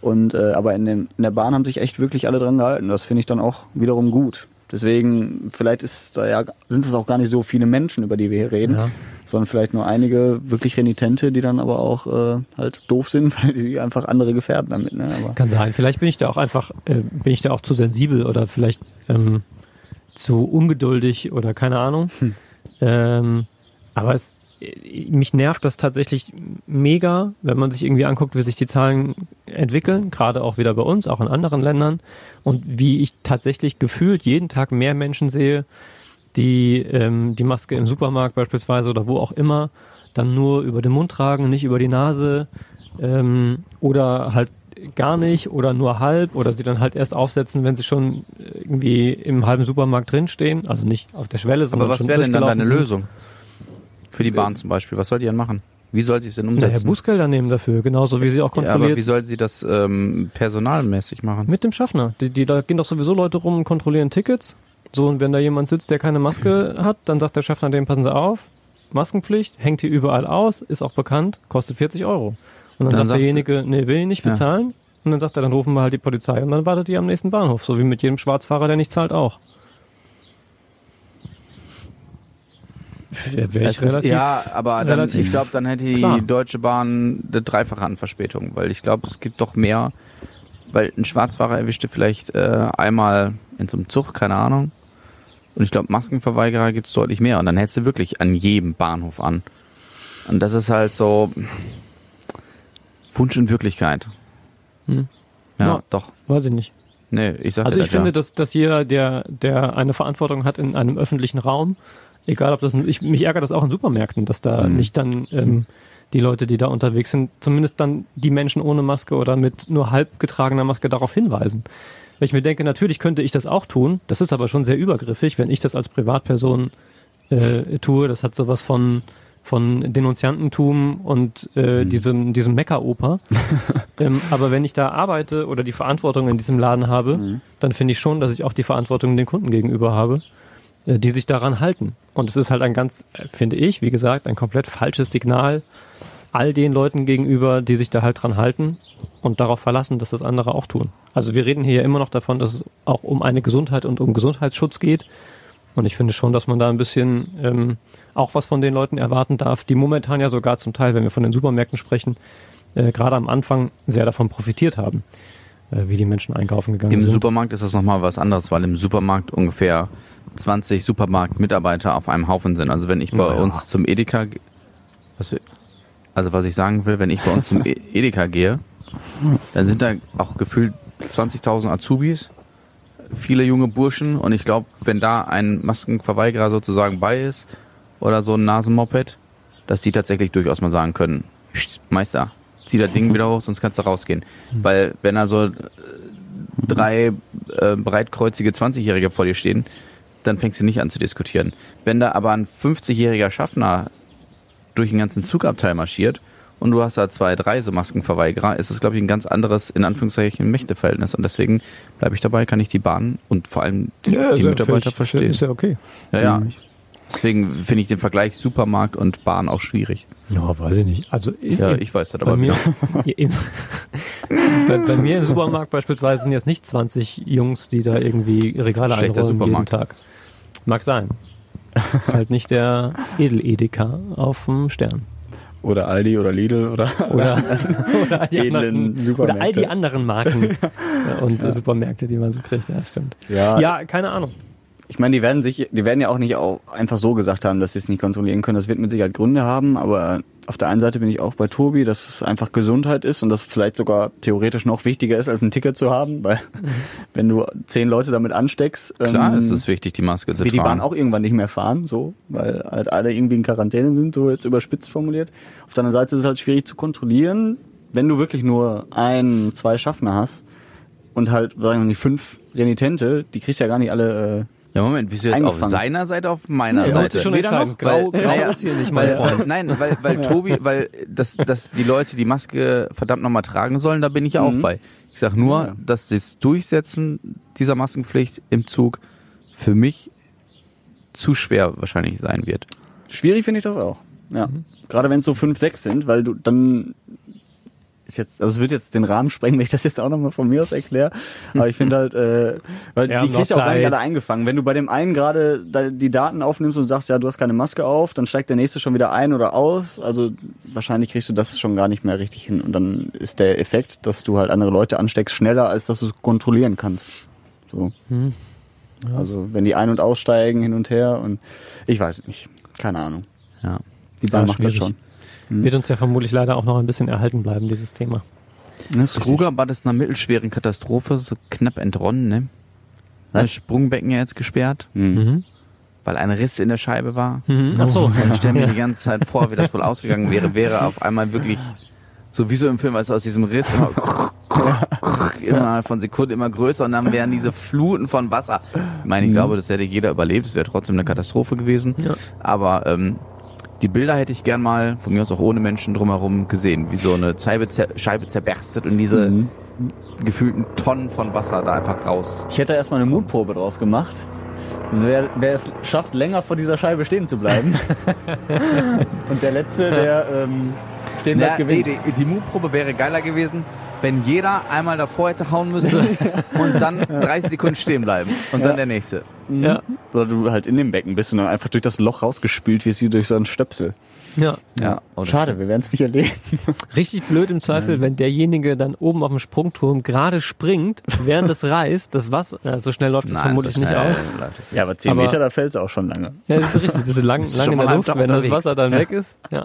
Und äh, aber in, den, in der Bahn haben sich echt wirklich alle dran gehalten. Das finde ich dann auch wiederum gut. Deswegen, vielleicht ist da ja, sind es auch gar nicht so viele Menschen, über die wir hier reden, Ja. sondern vielleicht nur einige wirklich Renitente, die dann aber auch äh, halt doof sind, weil die einfach andere gefährden damit. Ne? Aber Kann sein. Vielleicht bin ich da auch einfach, äh, bin ich da auch zu sensibel oder vielleicht ähm, zu ungeduldig oder keine Ahnung. Ähm, aber es, mich nervt das tatsächlich mega, wenn man sich irgendwie anguckt, wie sich die Zahlen entwickeln, gerade auch wieder bei uns, auch in anderen Ländern und wie ich tatsächlich gefühlt jeden Tag mehr Menschen sehe, die ähm, die Maske im Supermarkt beispielsweise oder wo auch immer dann nur über den Mund tragen, nicht über die Nase ähm, oder halt gar nicht oder nur halb oder sie dann halt erst aufsetzen, wenn sie schon irgendwie im halben Supermarkt drinstehen, also nicht auf der Schwelle, sondern Aber was wäre denn dann deine sind. Lösung? Für die Bahn zum Beispiel. Was soll die dann machen? Wie soll sie es denn Naja, umsetzen? Bußgelder nehmen dafür, genauso wie sie auch ja, aber kontrolliert wie soll sie das ähm, personalmäßig machen? mit dem Schaffner. Die, die, da gehen doch sowieso Leute rum und kontrollieren Tickets. So, und wenn da jemand sitzt, der keine Maske hat, dann sagt der Schaffner dem, passen Sie auf, Maskenpflicht, hängt hier überall aus, ist auch bekannt, kostet 40 Euro. Und dann, Dann sagt sagt- derjenige, nee, will ich nicht Ja. bezahlen. Und dann sagt er, dann rufen wir halt die Polizei. Und dann wartet die am nächsten Bahnhof, so wie mit jedem Schwarzfahrer, der nicht zahlt, auch. Ich ist, relativ, ja, aber dann, relativ ich glaube, dann hätte die klar. Deutsche Bahn eine Dreifache an Verspätung, weil ich glaube, es gibt doch mehr, weil ein Schwarzfahrer erwischte vielleicht äh, einmal in so einem Zug, keine Ahnung. Und ich glaube, Maskenverweigerer gibt es deutlich mehr. Und dann hättest du wirklich an jedem Bahnhof an. Und das ist halt so Wunsch und Wirklichkeit. Hm. Ja, Ja. doch. weiß ich nicht. Nee, ich sag Also ich das, finde, ja. dass, dass jeder, der, der eine Verantwortung hat in einem öffentlichen Raum, egal ob das, ich, mich ärgert das auch in Supermärkten, dass da Mhm. nicht dann ähm, die Leute, die da unterwegs sind, zumindest dann die Menschen ohne Maske oder mit nur halb getragener Maske darauf hinweisen. Weil ich mir denke, natürlich könnte ich das auch tun, das ist aber schon sehr übergriffig, wenn ich das als Privatperson äh, tue. Das hat sowas von von Denunziantentum und äh, Mhm. diesem, diesem Meckeroper. ähm, aber wenn ich da arbeite oder die Verantwortung in diesem Laden habe, Mhm. dann finde ich schon, dass ich auch die Verantwortung den Kunden gegenüber habe, äh, die sich daran halten. Und es ist halt ein ganz, äh, finde ich, wie gesagt, ein komplett falsches Signal all den Leuten gegenüber, die sich da halt dran halten und darauf verlassen, dass das andere auch tun. Also wir reden hier ja immer noch davon, dass es auch um eine Gesundheit und um Gesundheitsschutz geht. Und ich finde schon, dass man da ein bisschen ähm, auch was von den Leuten erwarten darf, die momentan ja sogar zum Teil, wenn wir von den Supermärkten sprechen, äh, gerade am Anfang sehr davon profitiert haben, äh, wie die Menschen einkaufen gegangen Im sind. Supermarkt ist das nochmal was anderes, weil im Supermarkt ungefähr 20 Supermarktmitarbeiter auf einem Haufen sind. Also wenn ich bei Naja. uns zum Edeka, was wir, also was ich sagen will, wenn ich bei uns zum E- Edeka gehe, dann sind da auch gefühlt 20.000 Azubis, viele junge Burschen und ich glaube, wenn da ein Maskenverweigerer sozusagen bei ist oder so ein Nasenmoped, dass die tatsächlich durchaus mal sagen können, "Psst, Meister, zieh das Ding wieder hoch, sonst kannst du rausgehen. Weil wenn da so äh, drei äh, breitkreuzige 20-Jährige vor dir stehen, dann fängst du nicht an zu diskutieren. Wenn da aber ein 50-jähriger Schaffner durch den ganzen Zugabteil marschiert und du hast da zwei, drei so Maskenverweigerer, ist das, glaube ich, ein ganz anderes, in Anführungszeichen, Mächteverhältnis. Und deswegen bleibe ich dabei, kann ich die Bahn und vor allem die, Ja, die Mitarbeiter völlig- verstehen. Ist ja okay. Ja, ja. Mhm. Ich, Deswegen finde ich den Vergleich Supermarkt und Bahn auch schwierig. Ja, weiß ich nicht. Also Ja, ich weiß das aber mir. bei, bei mir im Supermarkt beispielsweise sind jetzt nicht 20 Jungs, die da irgendwie Regale Schlechter einräumen jeden Supermarkt. Tag. Mag sein. Ist halt nicht der Edel-Edeka auf dem Stern. Oder Aldi oder Lidl oder. Oder, oder, all die anderen, oder all die anderen Marken und äh, Supermärkte, die man so kriegt. Ja, stimmt. Ja. ja, keine Ahnung. Ich meine, die werden sich, die werden ja auch nicht auch einfach so gesagt haben, dass sie es nicht kontrollieren können. Das wird mit Sicherheit Gründe haben, aber auf der einen Seite bin ich auch bei Tobi, dass es einfach Gesundheit ist und das vielleicht sogar theoretisch noch wichtiger ist, als ein Ticket zu haben, weil wenn du zehn Leute damit ansteckst, Klar ähm, ist es wichtig, die Maske zu wird die Bahn tragen. auch irgendwann nicht mehr fahren, so, weil halt alle irgendwie in Quarantäne sind, so jetzt überspitzt formuliert. Auf der anderen Seite ist es halt schwierig zu kontrollieren, wenn du wirklich nur ein, zwei Schaffner hast und halt, sagen wir nicht, fünf Renitente, die kriegst du ja gar nicht alle, äh, Ja, Moment, bist du jetzt auf seiner Seite, auf meiner Ja, Seite? schon Weder noch, Grau, Weil- grau naja, ist hier nicht, mein weil, Freund. Nein, weil, weil Tobi, weil dass, dass die Leute die Maske verdammt nochmal tragen sollen, da bin ich ja auch Mhm. bei. Ich sag nur, Ja. dass das Durchsetzen dieser Maskenpflicht im Zug für mich zu schwer wahrscheinlich sein wird. Schwierig finde ich das auch. Ja. Gerade wenn es so fünf, sechs sind, weil du dann ist jetzt, also es wird jetzt den Rahmen sprengen, wenn ich das jetzt auch nochmal von mir aus erkläre. Aber ich finde halt, äh, weil Wir die kriegst du auch gar nicht alle eingefangen. Wenn du bei dem einen gerade die Daten aufnimmst und sagst, ja, du hast keine Maske auf, dann steigt der nächste schon wieder ein oder aus. Also wahrscheinlich kriegst du das schon gar nicht mehr richtig hin. Und dann ist der Effekt, dass du halt andere Leute ansteckst, schneller, als dass du es kontrollieren kannst. So. Hm. Also wenn die ein- und aussteigen hin und her und ich weiß es nicht. Keine Ahnung. Ja. Die Bahn Ja, macht das schwierig. Schon. Wird uns ja vermutlich leider auch noch ein bisschen erhalten bleiben, dieses Thema. Das Kruger war das einer mittelschweren Katastrophe, so knapp entronnen, ne? Das Sprungbecken ja jetzt gesperrt, Mhm. weil ein Riss in der Scheibe war. Mhm. Ach so. Und ich stelle mir die ganze Zeit vor, wie das wohl ausgegangen wäre, wäre auf einmal wirklich so wie so im Film, als aus diesem Riss immer innerhalb von Sekunden immer größer und dann wären diese Fluten von Wasser. Ich meine, ich glaube, das hätte jeder überlebt, es wäre trotzdem eine Katastrophe gewesen. Ja. Aber ähm, die Bilder hätte ich gern mal, von mir aus auch ohne Menschen drumherum gesehen, wie so eine Scheibe, zer Scheibe zerberstet und diese Mhm. gefühlten Tonnen von Wasser da einfach raus. Ich hätte erstmal eine Mutprobe draus gemacht. Wer, wer es schafft, länger vor dieser Scheibe stehen zu bleiben. Und der Letzte, der ähm, stehen bleibt, gewinnt. die, die Mutprobe wäre geiler gewesen, wenn jeder einmal davor hätte hauen müssen und dann 30 Sekunden stehen bleiben und dann der nächste. Ja. Oder du halt in dem Becken bist und dann einfach durch das Loch rausgespült wirst, wie durch so einen Stöpsel. ja. Ja, oh, Schade, wir werden es nicht erleben. Richtig blöd im Zweifel, wenn derjenige dann oben auf dem Sprungturm gerade springt, während es reißt, das Wasser, so schnell läuft es vermutlich so nicht aus. Ja, aber 10 Aber- Meter, da fällt es auch schon lange. Ja, das ist richtig, bist du lang, Bist lang schon in mal der Luft, wenn das. Wasser dann weg ist. Ja.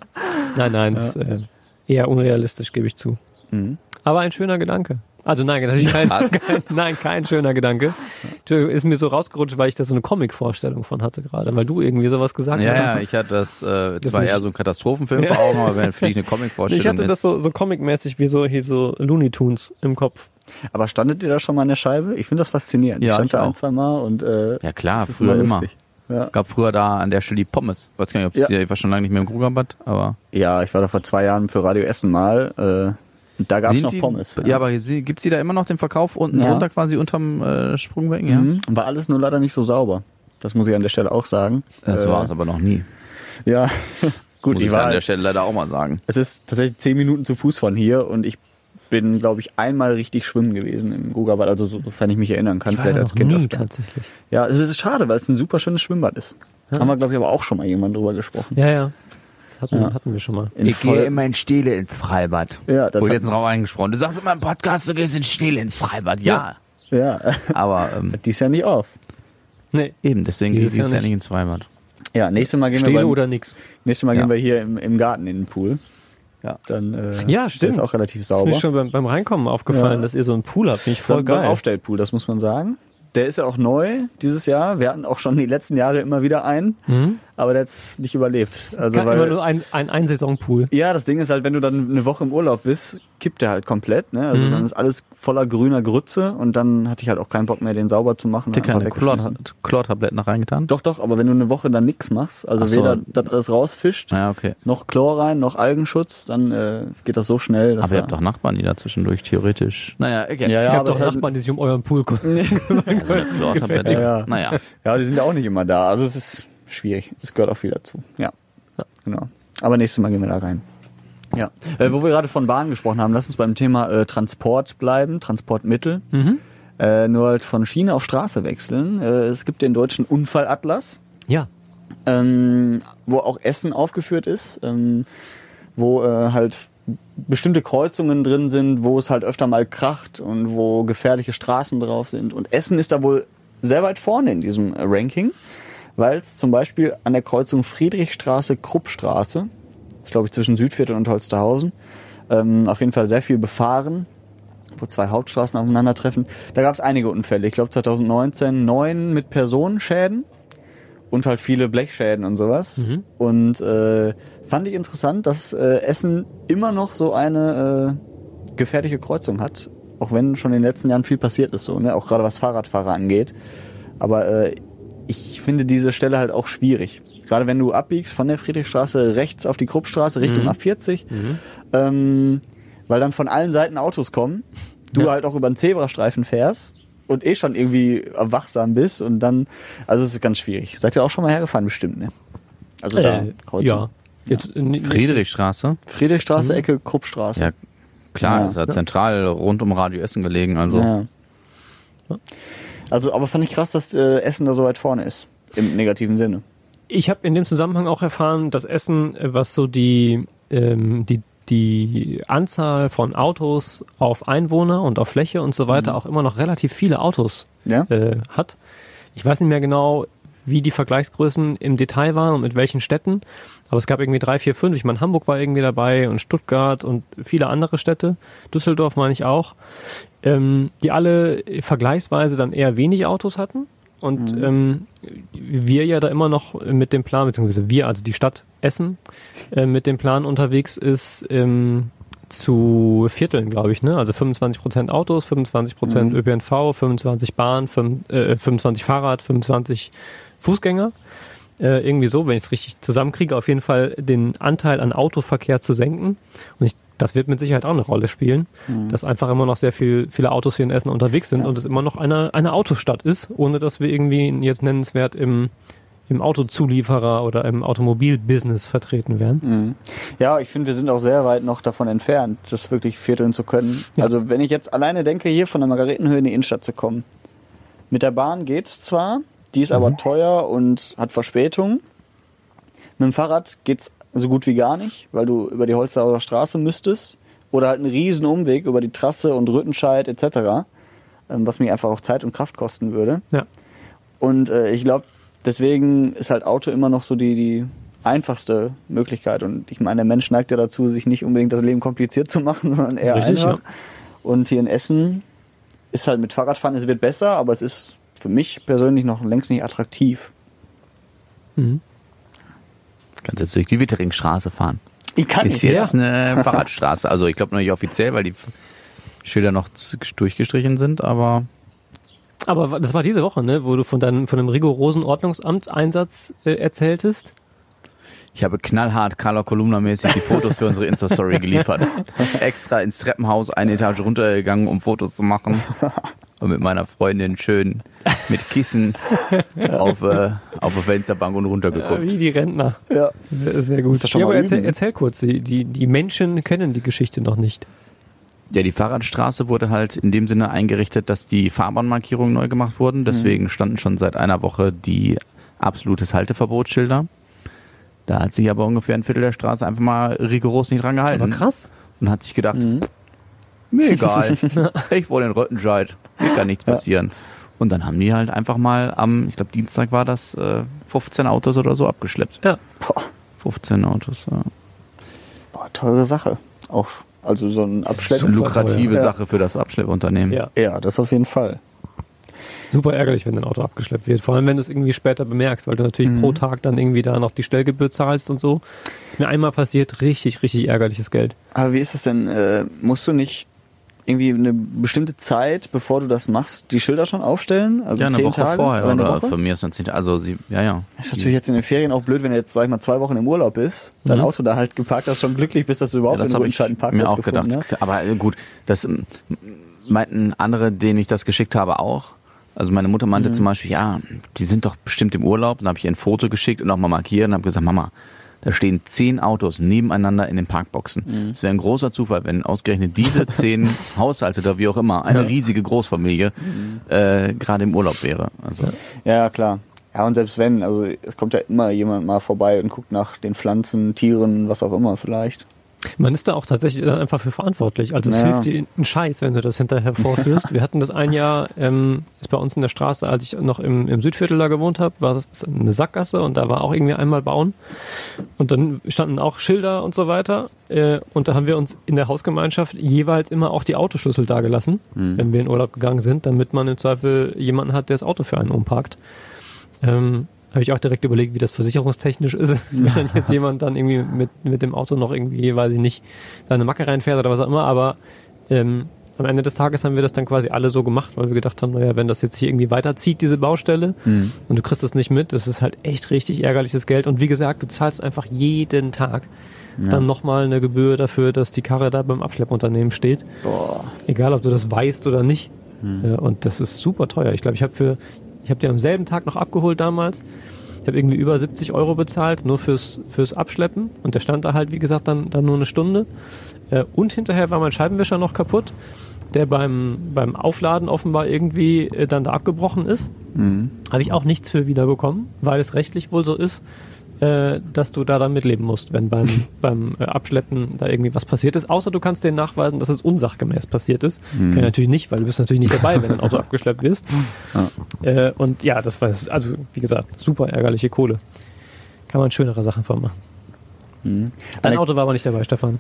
Nein, nein, das ist äh, eher unrealistisch, gebe ich zu. Mhm. Aber ein schöner Gedanke. Also nein, natürlich kein, kein, nein, kein schöner Gedanke. Entschuldigung, Ist mir so rausgerutscht, weil ich da so eine Comic-Vorstellung von hatte gerade, weil du irgendwie sowas gesagt Ja, hast. ja, ich hatte das, äh, Das zwar nicht. eher so ein Katastrophenfilm vor Augen, aber wenn für dich eine Ich Comic-Vorstellung hatte das ist. so, so Comic-mäßig wie so hier so Looney Tunes im Kopf. Aber standet ihr da schon mal an der Scheibe? Ich finde das faszinierend. Ja, ich stand ich da auch. ein, zwei Mal und äh, Ja klar, das ist früher immer. Ja. Gab früher da an der Stelle die Pommes. Weiß gar nicht, ob es Ja. hier, ich war schon lange nicht mehr im Krugerbad, aber. ja, ich war da vor zwei Jahren für Radio Essen mal. Äh, und da gab es noch die, Pommes. Ja, aber gibt es die da immer noch den Verkauf unten Ja. runter quasi unterm äh, Sprungbecken? Ja. Mhm. War alles nur leider nicht so sauber. Das muss ich an der Stelle auch sagen. Das Äh, war es aber noch nie. Ja, gut, Muss ich ich war an der Stelle leider auch mal sagen. es ist tatsächlich zehn Minuten zu Fuß von hier und ich bin, glaube ich, einmal richtig schwimmen gewesen im Rugerbad, also so- sofern ich mich erinnern kann, Ich vielleicht als Kind. nie öfter. tatsächlich. Ja, es ist schade, weil es ein super schönes Schwimmbad ist. Haben wir, glaube ich, aber auch schon mal jemand drüber gesprochen. Ja, ja. Hatten, Ja. hatten wir schon mal. In voll- in Stille ins Freibad. Ja, das Wurde jetzt drauf eingesprochen. Du sagst immer im Podcast, du gehst in Stille ins Freibad. Ja. Ja, Aber ähm, die ist ja nicht auf. Nee, eben, deswegen du Jahr ja nicht. ins Freibad. Ja, nächstes Mal gehen wir, Stele beim, oder nix. nächstes Mal Ja. gehen wir hier im, im Garten in den Pool. Ja. Dann, äh, Ja, Der stimmt. ist auch relativ Ist sauber. mir schon beim, beim Reinkommen aufgefallen, Ja. dass ihr so einen Pool habt. Finde ich voll so ein geil. Aufstellpool, das muss man sagen. Der ist ja auch neu dieses Jahr. Wir hatten auch schon die letzten Jahre immer wieder einen, Mhm. Aber der hat es nicht überlebt. Also Kann immer weil, nur ein, ein Einsaisonpool. ja, das Ding ist halt, wenn du dann eine Woche im Urlaub bist, kippt der halt komplett. Ne? Also Mhm. dann ist alles voller grüner Grütze und dann hatte ich halt auch keinen Bock mehr, den sauber zu machen. Habt ihr einfach keine Chlortabletten noch reingetan? Doch, doch, aber wenn du eine Woche dann nichts machst, also Ach so. weder das alles rausfischt, Ja, okay. noch Chlor rein, noch Algenschutz, dann äh, geht das so schnell. Dass Aber ihr habt doch Nachbarn, die da zwischendurch theoretisch. Naja, okay. Ja, ihr ja, habt aber doch halt- Nachbarn, die sich um euren Pool kümmern. Chlortabletten. Ja. Naja. Ja, die sind ja auch nicht immer da. Also es ist schwierig. Es gehört auch viel dazu. Ja. Genau. Aber nächstes Mal gehen wir da rein. Ja. Äh, wo wir gerade von Bahn gesprochen haben, lass uns beim Thema äh, Transport bleiben, Transportmittel. Äh, nur halt von Schiene auf Straße wechseln. Äh, es gibt den deutschen Unfallatlas Ja. ähm, wo auch Essen aufgeführt ist, ähm, wo äh, halt bestimmte Kreuzungen drin sind, wo es halt öfter mal kracht und wo gefährliche Straßen drauf sind. Und Essen ist da wohl sehr weit vorne in diesem äh, Ranking, weil es zum Beispiel an der Kreuzung Friedrichstraße, Kruppstraße, ist glaube ich zwischen Südviertel und Holsterhausen, ähm, auf jeden Fall sehr viel befahren, wo zwei Hauptstraßen aufeinandertreffen. Da gab es einige Unfälle. Ich glaube 2019 neun mit Personenschäden und halt viele Blechschäden und sowas. Und äh, fand ich interessant, dass äh, Essen immer noch so eine äh, gefährliche Kreuzung hat, auch wenn schon in den letzten Jahren viel passiert ist, so, ne? auch gerade was Fahrradfahrer angeht. Aber äh, ich finde diese Stelle halt auch schwierig. Gerade wenn du abbiegst von der Friedrichstraße rechts auf die Kruppstraße Richtung A40, ähm, weil dann von allen Seiten Autos kommen, du Ja. halt auch über den Zebrastreifen fährst und eh schon irgendwie wachsam bist und dann, also es ist ganz schwierig. Seid ihr auch schon mal hergefahren bestimmt, ne? Also da, Äh, Kreuzung. ja. Jetzt, äh, Friedrichstraße. Friedrichstraße, Ecke Kruppstraße. Ja, klar, Ja. ist ja zentral rund um Radio Essen gelegen. Also Ja. Also, aber fand ich krass, dass äh, Essen da so weit vorne ist. Im negativen Sinne. Ich habe in dem Zusammenhang auch erfahren, dass Essen, äh, was so die, ähm, die, die Anzahl von Autos auf Einwohner und auf Fläche und so weiter auch immer noch relativ viele Autos Ja? äh, hat. Ich weiß nicht mehr genau, wie die Vergleichsgrößen im Detail waren und mit welchen Städten, aber es gab irgendwie drei, vier, fünf. Ich meine, Hamburg war irgendwie dabei und Stuttgart und viele andere Städte. Düsseldorf meine ich auch, ähm, die alle vergleichsweise dann eher wenig Autos hatten. Und ähm, wir ja da immer noch mit dem Plan, beziehungsweise wir, also die Stadt Essen, äh, mit dem Plan unterwegs ist, ähm, zu Vierteln, glaube ich, ne? Also 25% Autos, 25% Mhm. ÖPNV, 25 Bahn, fünf- äh, 25 Fahrrad, 25 Fußgänger. Äh, irgendwie so, wenn ich es richtig zusammenkriege, auf jeden Fall den Anteil an Autoverkehr zu senken. Und ich, das wird mit Sicherheit auch eine Rolle spielen, dass einfach immer noch sehr viel, viele Autos hier in Essen unterwegs sind und es immer noch eine, eine Autostadt ist, ohne dass wir irgendwie jetzt nennenswert im, im Autozulieferer oder im Automobilbusiness vertreten werden. Mhm. Ja, ich finde, wir sind auch sehr weit noch davon entfernt, das wirklich vierteln zu können. Ja. Also wenn ich jetzt alleine denke, hier von der Margaretenhöhe in die Innenstadt zu kommen. Mit der Bahn geht's zwar, die ist aber teuer und hat Verspätung. Mit dem Fahrrad geht's so gut wie gar nicht, weil du über die Holsterhauser Straße müsstest. Oder halt einen riesen Umweg über die Trasse und Rüttenscheid etc., ähm, was mir einfach auch Zeit und Kraft kosten würde. Ja. Und äh, ich glaube, deswegen ist halt Auto immer noch so die, die einfachste Möglichkeit. Und ich meine, der Mensch neigt ja dazu, sich nicht unbedingt das Leben kompliziert zu machen, sondern eher Richtig, einfach. Und hier in Essen ist halt mit Fahrradfahren, es wird besser, aber es ist für mich persönlich noch längst nicht attraktiv. Mhm. kannst jetzt durch die Witteringstraße fahren. Ich kann Ist nicht. jetzt eine Fahrradstraße. Also ich glaube noch nicht offiziell, weil die Schilder noch durchgestrichen sind, aber Aber das war diese Woche, ne, wo du von deinem, von einem rigorosen Ordnungsamtseinsatz äh, erzähltest. ich habe knallhart Carla Kolumna mäßig die Fotos für unsere Insta-Story geliefert. Extra ins Treppenhaus eine Etage runtergegangen, um Fotos zu machen. Und mit meiner Freundin schön mit Kissen auf, äh, auf der Fensterbank und runtergeguckt. wie die Rentner. Ja. Sehr, gut. Musst du schon ja, mal aber erzähl, erzähl kurz, die, die, die Menschen kennen die Geschichte noch nicht. Ja, die Fahrradstraße wurde halt in dem Sinne eingerichtet, dass die Fahrbahnmarkierungen neu gemacht wurden. Deswegen standen schon seit einer Woche die absolutes Halteverbotsschilder. Da hat sich aber ungefähr ein Viertel der Straße einfach mal rigoros nicht dran gehalten. Aber krass. Und hat sich gedacht, Mhm. mir egal, ich wohne in Röttenscheid, mir kann nichts Ja. passieren. Und dann haben die halt einfach mal am, ich glaube Dienstag war das, äh, 15 Autos oder so abgeschleppt. Ja. Boah, 15 Autos, ja. boah, teure Sache. Auch, also so ein Das ist eine Abschleppen. lukrative Ja. Sache für das Abschleppunternehmen. Ja. Ja, das auf jeden Fall. Super ärgerlich, wenn dein Auto abgeschleppt wird. Vor allem, wenn du es irgendwie später bemerkst, weil du natürlich Mhm. pro Tag dann irgendwie da noch die Stellgebühr zahlst und so. Ist mir einmal passiert, richtig, richtig ärgerliches Geld. Aber wie ist das denn? Äh, musst du nicht irgendwie eine bestimmte Zeit, bevor du das machst, die Schilder schon aufstellen? Also Ja, eine zehn Woche Tage vorher oder oder Woche? von mir ist dann zehn Tage. Also sie, ja, ja. Das ist natürlich jetzt in den Ferien auch blöd, wenn du jetzt, sag ich mal, zwei Wochen im Urlaub bist, dein Mhm. Auto da halt geparkt hast, schon glücklich bist, dass du ja überhaupt das ich Rüttenscheid einen mir Parkplatz auch gedacht. gefunden hast. Aber äh, gut, das meinten andere, denen ich das geschickt habe, auch. Also meine Mutter meinte zum Beispiel, ja, die sind doch bestimmt im Urlaub. Dann habe ich ihr ein Foto geschickt und auch mal markiert und habe gesagt, Mama, da stehen zehn Autos nebeneinander in den Parkboxen. Es wäre ein großer Zufall, wenn ausgerechnet diese zehn Haushalte oder wie auch immer, eine riesige Großfamilie, äh, gerade im Urlaub wäre. Also Ja, klar. Ja, und selbst wenn, also es kommt ja immer jemand mal vorbei und guckt nach den Pflanzen, Tieren, was auch immer vielleicht. Man ist da auch tatsächlich dann einfach für verantwortlich. Also es Ja. hilft dir einen Scheiß, wenn du das hinterher vorführst. Wir hatten das ein Jahr, ähm, ist bei uns in der Straße, als ich noch im, im Südviertel da gewohnt habe, war das eine Sackgasse und da war auch irgendwie einmal bauen. Und dann standen auch Schilder und so weiter. Äh, und da haben wir uns in der Hausgemeinschaft jeweils immer auch die Autoschlüssel dagelassen, wenn wir in Urlaub gegangen sind, damit man im Zweifel jemanden hat, der das Auto für einen umparkt. Ähm, habe ich auch direkt überlegt, wie das versicherungstechnisch ist, wenn jetzt jemand dann irgendwie mit, mit dem Auto noch irgendwie, weiß ich nicht, da eine Macke reinfährt oder was auch immer, aber ähm, am Ende des Tages haben wir das dann quasi alle so gemacht, weil wir gedacht haben, naja, wenn das jetzt hier irgendwie weiterzieht, diese Baustelle, und du kriegst das nicht mit, das ist halt echt richtig ärgerliches Geld. Und wie gesagt, du zahlst einfach jeden Tag dann nochmal eine Gebühr dafür, dass die Karre da beim Abschleppunternehmen steht. Boah. Egal, ob du das weißt oder nicht. Ja, und das ist super teuer. Ich glaube, ich habe für, ich habe den am selben Tag noch abgeholt damals. Ich habe irgendwie über 70 Euro bezahlt, nur fürs, fürs Abschleppen. Und der stand da halt, wie gesagt, dann, dann nur eine Stunde. Äh, und hinterher war mein Scheibenwischer noch kaputt, der beim, beim Aufladen offenbar irgendwie äh, dann da abgebrochen ist. Habe ich auch nichts für wiederbekommen, weil es rechtlich wohl so ist, äh, dass du da dann mitleben musst, wenn beim, beim äh, Abschleppen da irgendwie was passiert ist. Außer du kannst denen nachweisen, dass es unsachgemäß passiert ist. Kann ich natürlich nicht, weil du bist natürlich nicht dabei, wenn ein Auto abgeschleppt wirst. Äh, und ja, das war, also wie gesagt, super ärgerliche Kohle. Kann man schönere Sachen von machen. Dein Eine- Auto war aber nicht dabei, Stefan.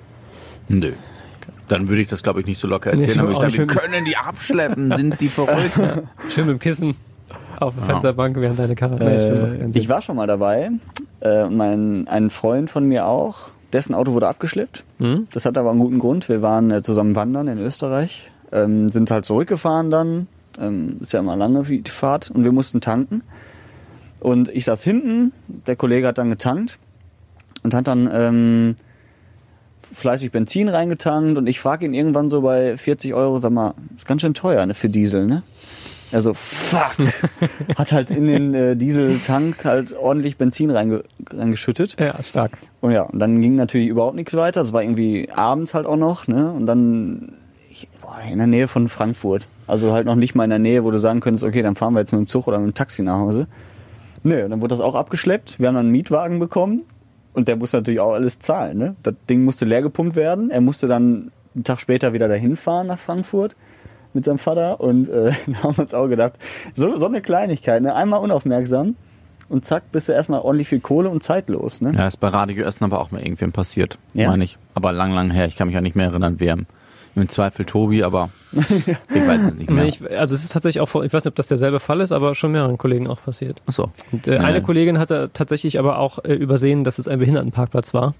nö. Dann würde ich das, glaube ich, nicht so locker erzählen. Nee, würde ich auch wir können die abschleppen, sind die verrückt. Schön mit dem Kissen auf der Fensterbank, während deine Karre. Äh, ich war schon mal dabei äh, und mein, ein Freund von mir auch, dessen Auto wurde abgeschleppt. Mhm. Das hat aber einen guten Grund. Wir waren äh, zusammen wandern in Österreich, ähm, sind halt zurückgefahren dann. Ähm, ist ja immer lange die Fahrt und wir mussten tanken. Und ich saß hinten, der Kollege hat dann getankt und hat dann ähm, fleißig Benzin reingetankt und ich frage ihn irgendwann so bei 40 Euro, sag mal, ist ganz schön teuer ne, für Diesel, ne? Er so, fuck, hat halt in den äh, Dieseltank halt ordentlich Benzin reinge reingeschüttet. Ja, stark. Und ja, und dann ging natürlich überhaupt nichts weiter. Es war irgendwie abends halt auch noch, ne? Und dann ich, boah, in der Nähe von Frankfurt. Also halt noch nicht mal in der Nähe, wo du sagen könntest, okay, dann fahren wir jetzt mit dem Zug oder mit dem Taxi nach Hause. Nö, und dann wurde das auch abgeschleppt. Wir haben dann einen Mietwagen bekommen und der musste natürlich auch alles zahlen, ne? Das Ding musste leer gepumpt werden. Er musste dann einen Tag später wieder dahin fahren nach Frankfurt mit seinem Vater und äh, da haben wir uns auch gedacht, so, so eine Kleinigkeit, ne? Einmal unaufmerksam und zack, bist du erstmal ordentlich viel Kohle und Zeit los, ne? Ja, ist bei Radio Essen aber auch mal irgendwem passiert. Ja? Meine ich. Aber lang, lang her. Ich kann mich auch nicht mehr erinnern, wer. Im Zweifel Tobi, aber ich weiß es nicht mehr. Nee, ich, also es ist tatsächlich auch, vor- ich weiß nicht, ob das derselbe Fall ist, aber schon mehreren Kollegen auch passiert. Achso. Und, äh, eine Kollegin hatte tatsächlich aber auch äh, übersehen, dass es ein Behindertenparkplatz war.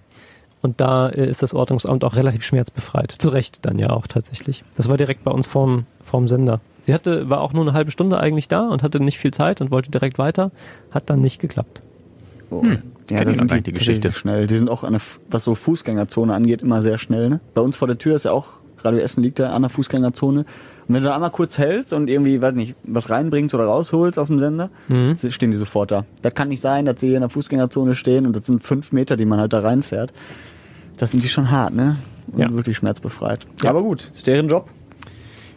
Und da äh, ist das Ordnungsamt auch relativ schmerzbefreit. Zu Recht dann ja auch tatsächlich. Das war direkt bei uns vorm, vorm Sender. Sie hatte, war auch nur eine halbe Stunde eigentlich da und hatte nicht viel Zeit und wollte direkt weiter. Hat dann nicht geklappt. Oh. Kenn Ja, das sind die, die Geschichte. schnell. Die sind auch, an der, F- was so Fußgängerzone angeht, immer sehr schnell. Ne? Bei uns vor der Tür ist ja auch, Radio Essen liegt da an der Fußgängerzone. Und wenn du da einmal kurz hältst und irgendwie, weiß nicht, was reinbringst oder rausholst aus dem Sender, Mhm. stehen die sofort da. Das kann nicht sein, dass sie hier in der Fußgängerzone stehen und das sind fünf Meter, die man halt da reinfährt. Das sind die schon hart, ne? Und Ja. wirklich schmerzbefreit. Aber gut, ist deren Job.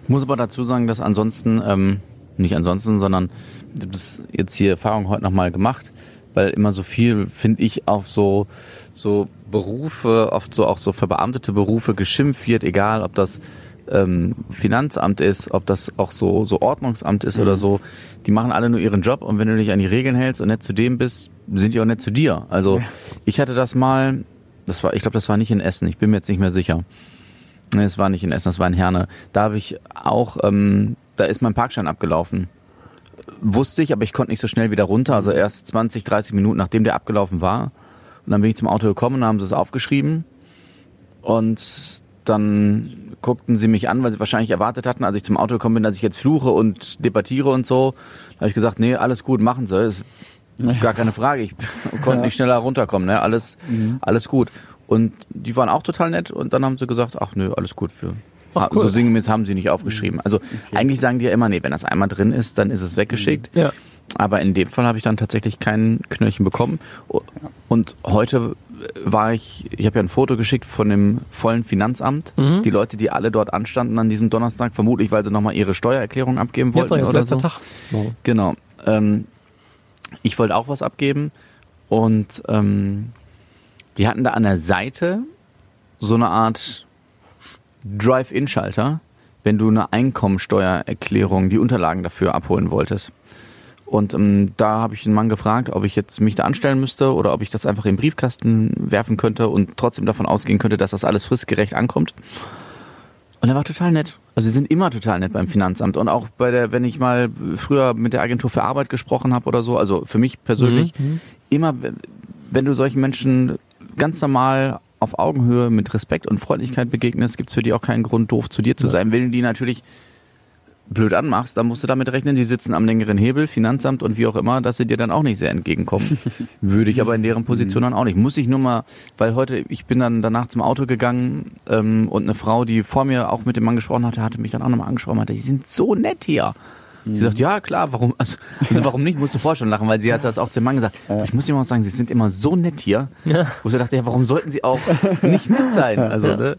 Ich muss aber dazu sagen, dass ansonsten, ähm, nicht ansonsten, sondern ich habe das jetzt die Erfahrung heute nochmal gemacht, weil immer so viel, finde ich, auf so, so Berufe, oft so auch so verbeamtete Berufe geschimpft wird, egal ob das ähm, Finanzamt ist, ob das auch so, so Ordnungsamt ist oder so. Die machen alle nur ihren Job und wenn du dich an die Regeln hältst und nett zu dem bist, sind die auch nett zu dir. Also ich hatte das mal, das war, ich glaube, das war nicht in Essen, ich bin mir jetzt nicht mehr sicher. Nee, es war nicht in Essen, es war in Herne. Da habe ich auch, ähm, da ist mein Parkschein abgelaufen. Wusste ich, aber ich konnte nicht so schnell wieder runter. Also erst 20, 30 Minuten, nachdem der abgelaufen war. Und dann bin ich zum Auto gekommen und haben sie es aufgeschrieben. Und dann guckten sie mich an, weil sie wahrscheinlich erwartet hatten, als ich zum Auto gekommen bin, dass ich jetzt fluche und debattiere und so. Da habe ich gesagt, nee, alles gut, machen sie. Ist gar keine Frage. Ich konnte nicht schneller runterkommen, ne? Alles, alles gut. Und die waren auch total nett und dann haben sie gesagt, ach nö, alles gut für. Ha- cool. So sinngemäß haben sie nicht aufgeschrieben. Also eigentlich sagen die ja immer, nee, wenn das einmal drin ist, dann ist es weggeschickt. Ja. Aber in dem Fall habe ich dann tatsächlich kein Knöllchen bekommen. Und heute war ich, ich habe ja ein Foto geschickt von dem vollen Finanzamt. Mhm. Die Leute, die alle dort anstanden an diesem Donnerstag, vermutlich, weil sie nochmal ihre Steuererklärung abgeben Jetzt wollten jetzt oder letzter so. Tag. So. Genau. Ähm, ich wollte auch was abgeben und ähm, die hatten da an der Seite so eine Art Drive-In-Schalter, wenn du eine Einkommensteuererklärung, die Unterlagen dafür abholen wolltest. Und ähm, da habe ich den Mann gefragt, ob ich jetzt mich da anstellen müsste oder ob ich das einfach in den Briefkasten werfen könnte und trotzdem davon ausgehen könnte, dass das alles fristgerecht ankommt. Und er war total nett. Also sie sind immer total nett beim Finanzamt. Und auch bei der, wenn ich mal früher mit der Agentur für Arbeit gesprochen habe oder so, also für mich persönlich, immer, wenn du solchen Menschen ganz normal auf Augenhöhe mit Respekt und Freundlichkeit begegnest, gibt's für die auch keinen Grund, doof zu dir zu sein. Wenn du die natürlich blöd anmachst, dann musst du damit rechnen, die sitzen am längeren Hebel, Finanzamt und wie auch immer, dass sie dir dann auch nicht sehr entgegenkommen. Würde ich aber in deren Position dann auch nicht. Muss ich nur mal, weil heute, ich bin dann danach zum Auto gegangen ähm, und eine Frau, die vor mir auch mit dem Mann gesprochen hatte, hatte mich dann auch nochmal angesprochen, meinte, die sind so nett hier. Die sagt, ja klar, warum, also, also warum nicht, musst du vorher schon lachen, weil sie hat das auch zu dem Mann gesagt. Ich muss dir mal sagen, sie sind immer so nett hier. Ja. Wo ich dachte, ja, warum sollten sie auch nicht nett sein? Also, ne?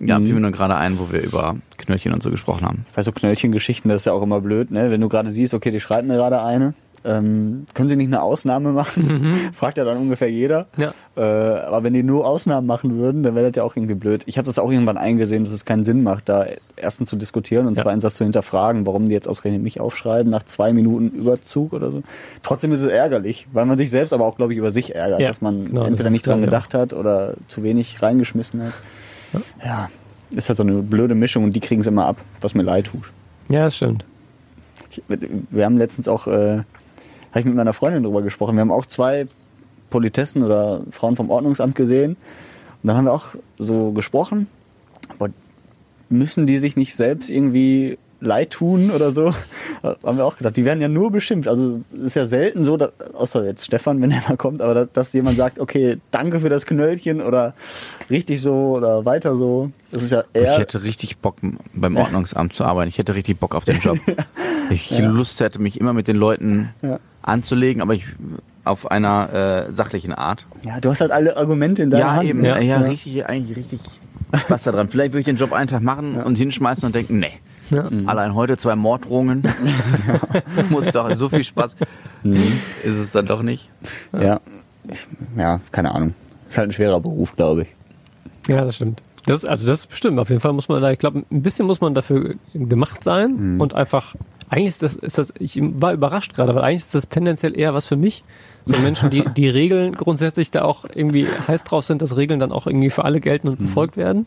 Ja, fiel mir nur gerade ein, wo wir über Knöllchen und so gesprochen haben. Bei so Knöllchengeschichten, das ist ja auch immer blöd, ne? Wenn du gerade siehst, okay, die schreiben mir gerade eine, ähm, können sie nicht eine Ausnahme machen? Fragt ja dann ungefähr jeder. Ja. Äh, aber wenn die nur Ausnahmen machen würden, dann wäre das ja auch irgendwie blöd. Ich habe das auch irgendwann eingesehen, dass es keinen Sinn macht, da erstens zu diskutieren und Ja. zweitens das zu hinterfragen, warum die jetzt ausgerechnet mich aufschreiben nach zwei Minuten Überzug oder so. Trotzdem ist es ärgerlich, weil man sich selbst aber auch, glaube ich, über sich ärgert, Ja, dass man genau, das entweder ist nicht dran gedacht hat oder zu wenig reingeschmissen hat. Ja. ist halt so eine blöde Mischung und die kriegen es immer ab, was mir leid tut. Ja, das stimmt. Ich, wir haben letztens auch, äh, habe ich mit meiner Freundin drüber gesprochen, wir haben auch zwei Politessen oder Frauen vom Ordnungsamt gesehen. Und dann haben wir auch so gesprochen, aber müssen die sich nicht selbst irgendwie leid tun oder so? Haben wir auch gedacht, die werden ja nur beschimpft. Also es ist ja selten so, dass, außer jetzt Stefan, wenn er mal kommt, aber dass, dass jemand sagt, okay, danke für das Knöllchen oder richtig so oder weiter so. Das ist ja Ich eher. hätte richtig Bock, beim Ordnungsamt zu arbeiten. Ich hätte richtig Bock auf den Job. Ich Lust hätte, mich immer mit den Leuten Ja. anzulegen, aber ich auf einer äh, sachlichen Art. Ja, du hast halt alle Argumente in deiner Ja, Hand. eben. Ja. Ja, Ja. richtig, eigentlich richtig Spaß da dran. Vielleicht würde ich den Job einen Tag machen und hinschmeißen und denken, nee. Ja. Allein heute zwei Morddrohungen. Muss doch so viel Spaß. Ist es dann doch nicht. Ja. Ich, ja, keine Ahnung. Ist halt ein schwerer Beruf, glaube ich. Ja, das stimmt. Das, also das ist bestimmt. Auf jeden Fall muss man da, ich glaube, ein bisschen muss man dafür gemacht sein und einfach, eigentlich ist das, ist das, ich war überrascht gerade, weil eigentlich ist das tendenziell eher was für mich. So Menschen, die, die Regeln grundsätzlich da auch irgendwie heiß drauf sind, dass Regeln dann auch irgendwie für alle gelten und befolgt werden.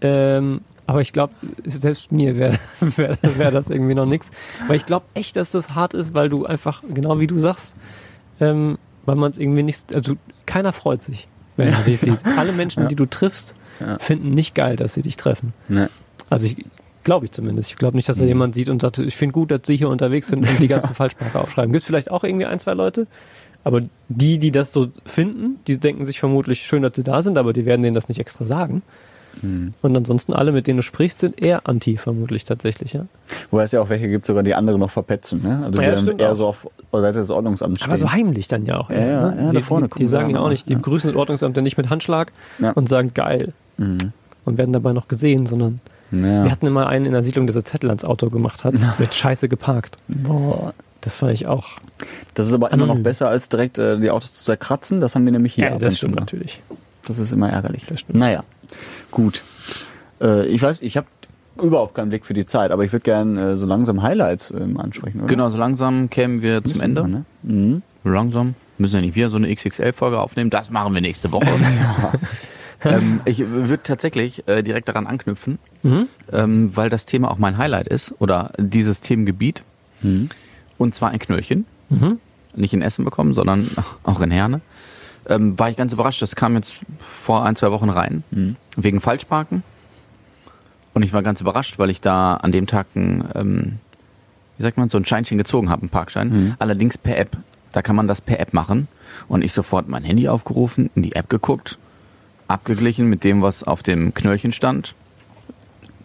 Ähm, aber ich glaube, selbst mir wäre wär, wär das irgendwie noch nichts. Weil ich glaube echt, dass das hart ist, weil du einfach, genau wie du sagst, ähm, weil man es irgendwie nicht, also keiner freut sich, wenn er dich sieht. Alle Menschen, die du triffst, Ja. finden nicht geil, dass sie dich treffen. Ne. Also ich glaube ich zumindest. Ich glaube nicht, dass da jemand sieht und sagt, ich finde gut, dass sie hier unterwegs sind und die ganzen Falschparker aufschreiben. Gibt vielleicht auch irgendwie ein, zwei Leute. Aber die, die das so finden, die denken sich vermutlich schön, dass sie da sind, aber die werden denen das nicht extra sagen. Und ansonsten alle, mit denen du sprichst, sind eher anti vermutlich tatsächlich, ja. Wobei es ja auch welche gibt, sogar die andere noch verpetzen. Ne? Also Ja, die dann stimmt eher auch. so auf Seite des Ordnungsamts stehen. Aber so heimlich dann ja auch. Ja, immer, ja, ne? ja, die, da vorne die, die sagen ja auch nicht, die ja. begrüßen das Ordnungsamt ja nicht mit Handschlag Ja. und sagen geil Mhm. und werden dabei noch gesehen, sondern Ja. wir hatten immer einen in der Siedlung, der so Zettel ans Auto gemacht hat, mit Scheiße geparkt. Boah. Das fand ich auch. Das ist aber immer noch Anonym. besser, als direkt äh, die Autos zu zerkratzen. Das haben wir nämlich hier. und das stimmt mal. natürlich. Das ist immer ärgerlich. Naja, gut. Äh, ich weiß, ich habe überhaupt keinen Blick für die Zeit, aber ich würde gerne äh, so langsam Highlights ähm, ansprechen, oder? Genau, so langsam kämen wir zum Müssen Ende. wir, ne? Mhm. Langsam. Müssen ja nicht wieder so eine XXL-Folge aufnehmen. Das machen wir nächste Woche. ähm, ich würde tatsächlich äh, direkt daran anknüpfen, Mhm. ähm, weil das Thema auch mein Highlight ist oder dieses Themengebiet. Mhm. Und zwar ein Knöllchen. Mhm. Nicht in Essen bekommen, sondern auch in Herne. Ähm, war ich ganz überrascht. Das kam jetzt vor ein, zwei Wochen rein. Mhm. Wegen Falschparken. Und ich war ganz überrascht, weil ich da an dem Tag ein, ähm, wie sagt man, so ein Scheinchen gezogen habe, einen Parkschein. Mhm. Allerdings per App. Da kann man das per App machen. Und ich sofort mein Handy aufgerufen, in die App geguckt, abgeglichen mit dem, was auf dem Knöllchen stand.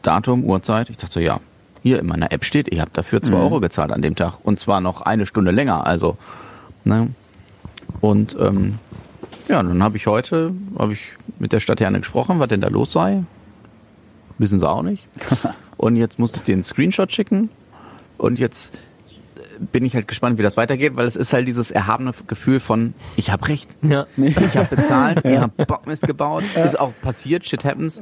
Datum, Uhrzeit. Ich dachte so, ja, hier in meiner App steht, ich habe dafür 2 Euro gezahlt an dem Tag. Und zwar noch eine Stunde länger. Also, ne? Und ähm, ja, dann habe ich heute hab ich mit der Stadterne gesprochen, was denn da los sei. Wissen sie auch nicht. Und jetzt musste ich einen Screenshot schicken. Und jetzt bin ich halt gespannt, wie das weitergeht, weil es ist halt dieses erhabene Gefühl von, ich habe recht. Ja. Ich habe bezahlt, ihr habt Bockmist gebaut. Ist auch passiert, shit happens.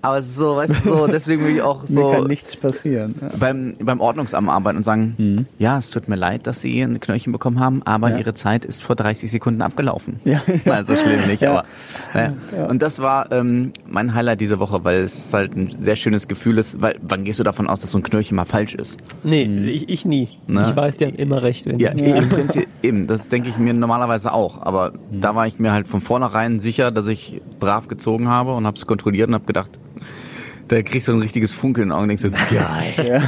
Aber so, weißt du, so, deswegen will ich auch Mir so kann nichts passieren. Ja. beim, beim Ordnungsamt arbeiten und sagen, ja, es tut mir leid, dass Sie ein Knöllchen bekommen haben, aber Ja. Ihre Zeit ist vor 30 Sekunden abgelaufen. Ja, War so schlimm nicht, Ja. aber. Naja. Und das war ähm, mein Highlight diese Woche, weil es halt ein sehr schönes Gefühl ist, weil wann gehst du davon aus, dass so ein Knöllchen mal falsch ist? Nee, ich, ich nie. Ne? Ich weiß, die haben immer recht. Wenn Ja, Im Prinzip, eben, das denke ich mir normalerweise auch. Aber da war ich mir halt von vornherein sicher, dass ich brav gezogen habe und habe es kontrolliert und habe gedacht, da kriegst du ein richtiges Funkeln in den Augen und denkst so, geil.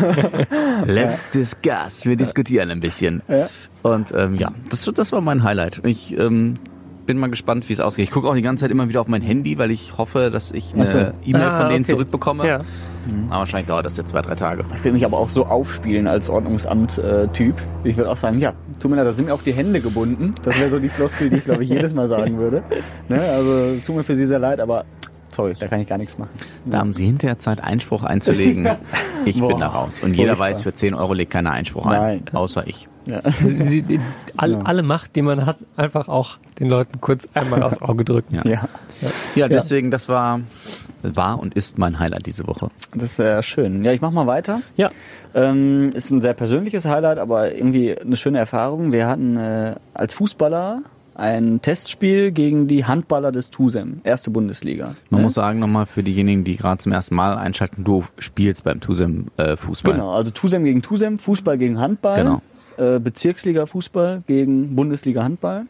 Let's discuss. Wir diskutieren ein bisschen. Ja. Und ähm, ja, das, das war mein Highlight. Ich ähm, bin mal gespannt, wie es ausgeht. Ich gucke auch die ganze Zeit immer wieder auf mein Handy, weil ich hoffe, dass ich eine so. E-Mail Ah, von denen okay. zurückbekomme. Ja. Aber wahrscheinlich dauert das jetzt zwei, drei Tage. Ich will mich aber auch so aufspielen als Ordnungsamt-Typ. ich würde auch sagen, ja, tut mir leid, da sind mir auch die Hände gebunden. Das wäre so die Floskel, die ich, glaube ich, jedes Mal sagen würde. Ne? Also tut mir für Sie sehr leid, aber sorry, da kann ich gar nichts machen. Da haben Sie hinterher Zeit, Einspruch einzulegen. Ich bin Boah, da raus. Und jeder weiß, für 10 Euro legt keiner Einspruch ein. Nein. Außer ich. Ja. Die, die, all, Alle Macht, die man hat, einfach auch den Leuten kurz einmal aufs Auge drücken. Ja. ja, Ja, deswegen, das war, war und ist mein Highlight diese Woche. das ist sehr schön. Ja, ich mache mal weiter. Ja. Ähm, ist ein sehr persönliches Highlight, aber irgendwie eine schöne Erfahrung. Wir hatten äh, als Fußballer ein Testspiel gegen die Handballer des TUSEM, erste Bundesliga. Man Ne? muss sagen, nochmal für diejenigen, die gerade zum ersten Mal einschalten, du spielst beim Tusem äh, Fußball. Genau, also TUSEM gegen TUSEM, Fußball gegen Handball. Genau. Äh, Bezirksliga Fußball gegen Bundesliga Handball.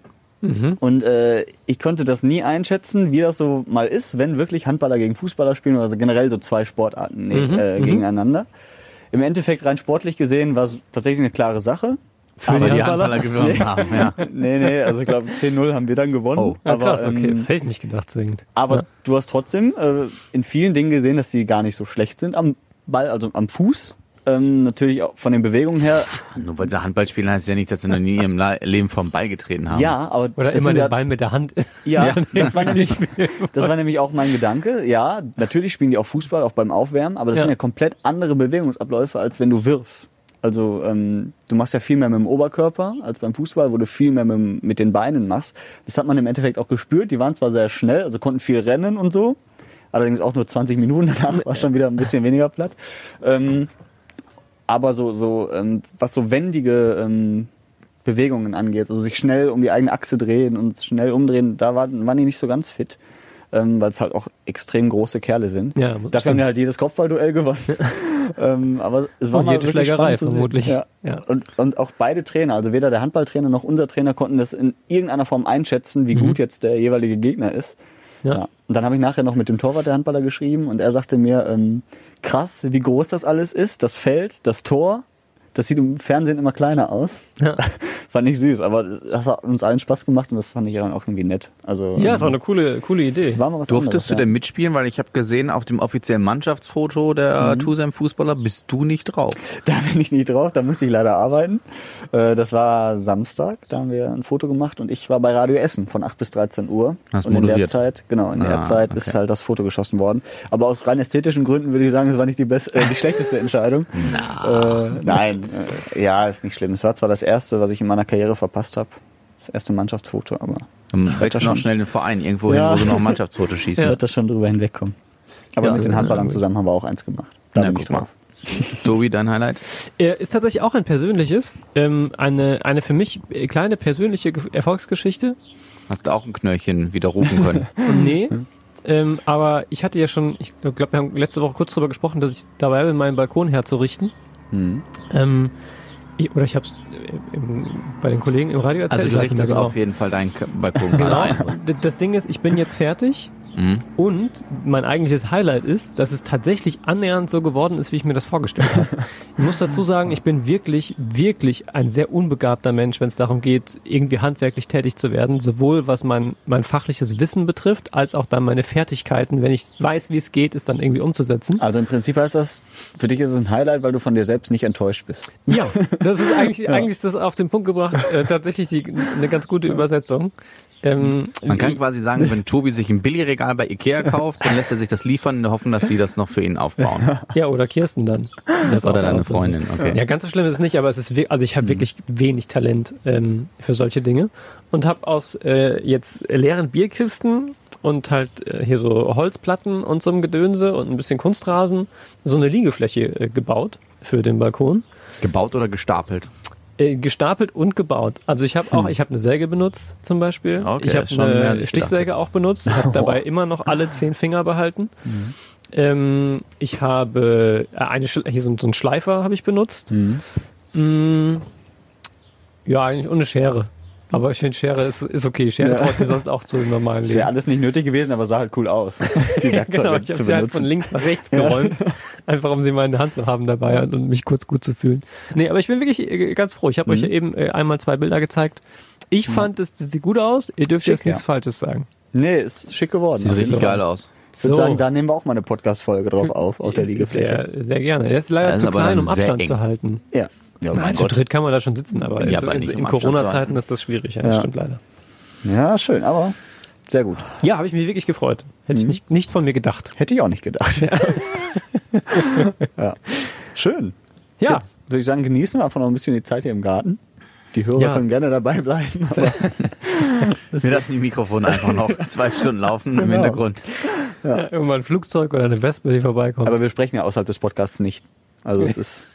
Und äh, ich konnte das nie einschätzen, wie das so mal ist, wenn wirklich Handballer gegen Fußballer spielen oder also generell so zwei Sportarten ne, äh, gegeneinander. Im Endeffekt rein sportlich gesehen war es tatsächlich eine klare Sache. Für Aber die die Handballer? Gewonnen haben, ja. Nee, nee, also ich glaube 10-0 haben wir dann gewonnen. Oh. Ja, aber krass, okay. ähm, das hätte ich nicht gedacht zwingend. aber ja. du hast trotzdem äh, in vielen Dingen gesehen, dass die gar nicht so schlecht sind am Ball, also am Fuß. Ähm, natürlich auch von den Bewegungen her. Nur weil sie Handball spielen, heißt ja nicht, dass sie noch nie im La- Leben vom Ball getreten haben. Ja, aber Oder das immer sind den ja, Ball mit der Hand. Ja, Ja. das, war nämlich, das war nämlich auch mein Gedanke. Ja, natürlich spielen die auch Fußball, auch beim Aufwärmen, aber das Ja. sind ja komplett andere Bewegungsabläufe, als wenn du wirfst. Also ähm, du machst ja viel mehr mit dem Oberkörper als beim Fußball, wo du viel mehr mit, mit den Beinen machst. Das hat man im Endeffekt auch gespürt. Die waren zwar sehr schnell, also konnten viel rennen und so, allerdings auch nur 20 Minuten, danach war schon wieder ein bisschen weniger platt. Ähm, aber so, so ähm, was so wendige ähm, Bewegungen angeht, also sich schnell um die eigene Achse drehen und schnell umdrehen, da waren, waren die nicht so ganz fit, ähm, weil es halt auch extrem große Kerle sind. Ja, Dafür haben stimmt. die halt jedes Kopfballduell gewonnen. ähm, aber es war Und mal jede wirklich Schlägerei vermutlich. Ja. Ja. Und, und auch beide Trainer, also weder der Handballtrainer noch unser Trainer konnten das in irgendeiner Form einschätzen, wie gut jetzt der jeweilige Gegner ist. Ja. Ja. Und dann habe ich nachher noch mit dem Torwart der Handballer geschrieben und er sagte mir, ähm, krass, wie groß das alles ist, das Feld, das Tor. Das sieht im Fernsehen immer kleiner aus. Ja. fand ich süß, aber das hat uns allen Spaß gemacht und das fand ich dann auch irgendwie nett. Also Ja, ähm, das war eine coole, coole Idee. war mal was Durftest anderes, du ja. denn mitspielen? Weil ich habe gesehen, auf dem offiziellen Mannschaftsfoto Mhm. der Tusem Fußballer bist du nicht drauf. Da bin ich nicht drauf, da musste ich leider arbeiten. Äh, Das war Samstag, da haben wir ein Foto gemacht und ich war bei Radio Essen von 8 bis 13 Uhr. Hast und in der moderiert. Zeit, genau, in der Ah, Zeit ist okay. halt das Foto geschossen worden. Aber aus rein ästhetischen Gründen würde ich sagen, es war nicht die beste, äh, die schlechteste Entscheidung. Äh, nein, äh, ja, ist nicht schlimm. Es war zwar das erste, was ich in meiner Karriere verpasst habe. Das erste Mannschaftsfoto, aber Dann das wechseln noch schon. schnell den Verein irgendwo hin, Ja. wo sie noch ein Mannschaftsfoto schießen. wird das schon drüber hinwegkommen. Aber Ja, mit den ja, Handballern ja. zusammen haben wir auch eins gemacht. Da Na, bin ich guck mal. drauf. Tobi, dein Highlight? Er ist tatsächlich auch ein persönliches, ähm, eine, eine für mich äh, kleine persönliche Ge- Erfolgsgeschichte. Hast du auch ein Knöllchen widerrufen können? Nee. Ähm, aber ich hatte ja schon, ich glaube, wir haben letzte Woche kurz darüber gesprochen, dass ich dabei bin, meinen Balkon herzurichten. Mhm. Ähm, ich, oder ich habe es bei den Kollegen im Radio erzählt. Also du richtest genau. auf jeden Fall deinen Balkon Genau. ein. Das Ding ist, ich bin jetzt fertig Und mein eigentliches Highlight ist, dass es tatsächlich annähernd so geworden ist, wie ich mir das vorgestellt habe. Ich muss dazu sagen, ich bin wirklich, wirklich ein sehr unbegabter Mensch, wenn es darum geht, irgendwie handwerklich tätig zu werden. Sowohl was mein, mein fachliches Wissen betrifft, als auch dann meine Fertigkeiten, wenn ich weiß, wie es geht, es dann irgendwie umzusetzen. Also im Prinzip heißt das, für dich ist es ein Highlight, weil du von dir selbst nicht enttäuscht bist. Ja, das ist eigentlich, eigentlich ist das auf den Punkt gebracht, äh, tatsächlich die, eine ganz gute Übersetzung. Ähm, Man kann quasi sagen, wenn Tobi sich ein Billigregal bei Ikea kauft, dann lässt er sich das liefern in der Hoffnung, dass sie das noch für ihn aufbauen. ja, oder Kirsten dann. Das Oder deine. Freundin, okay. Ja, ganz so schlimm ist es nicht, aber es ist, also ich habe wirklich wenig Talent ähm, für solche Dinge und habe aus äh, jetzt leeren Bierkisten und halt äh, hier so Holzplatten und so einem Gedönse und ein bisschen Kunstrasen so eine Liegefläche äh, gebaut für den Balkon. Gebaut oder gestapelt? Äh, gestapelt und gebaut. Also ich habe auch, ich habe eine Säge benutzt zum Beispiel. Hm. Okay, ich habe eine ich Stichsäge gedacht auch benutzt. habe dabei immer noch alle zehn Finger behalten. Mhm. Ähm, ich habe äh, eine hier so, so einen Schleifer habe ich benutzt. Mhm. Mm, ja, eigentlich ohne Schere. Aber ich finde Schere ist, ist okay. Schere Ja. traue ich mir sonst auch zu im normalen Das Leben. wäre alles nicht nötig gewesen, aber sah halt cool aus. Die Werkzeuge Genau, ich zu habe sie halt benutzen. von links nach rechts geräumt, einfach um sie mal in der Hand zu haben dabei und mich kurz gut zu fühlen. Nee, aber ich bin wirklich äh, ganz froh. Ich habe euch Mhm. ja eben äh, einmal zwei Bilder gezeigt. Ich fand, es sieht gut aus. Ihr dürft Schick, jetzt nichts ja. Falsches sagen. Nee, ist schick geworden. Sieht richtig geil aus. Ich würde So. sagen, da nehmen wir auch mal eine Podcast-Folge drauf auf, auf der Liegefläche. Sehr, sehr gerne. Der ist leider ist zu klein, um Abstand eng. zu halten. Ja. Ja, Nein, mein zu Gott. dritt kann man da schon sitzen, aber, Ja, in, aber in, in Corona-Zeiten ist das schwierig. Ja, das Ja. stimmt leider. Ja, schön, aber sehr gut. Ja, habe ich mich wirklich gefreut. Hätte ich nicht, nicht von mir gedacht. Hätte ich auch nicht gedacht. Ja. Schön. Ja, Jetzt würde ich sagen, genießen wir einfach noch ein bisschen die Zeit hier im Garten. Die Hörer Ja. können gerne dabei bleiben. Aber Wir lassen die Mikrofone einfach noch zwei Stunden laufen im Genau. Hintergrund. ja. irgendwann ein Flugzeug oder eine Wespe, die vorbeikommt. Aber wir sprechen ja außerhalb des Podcasts nicht. Also es ist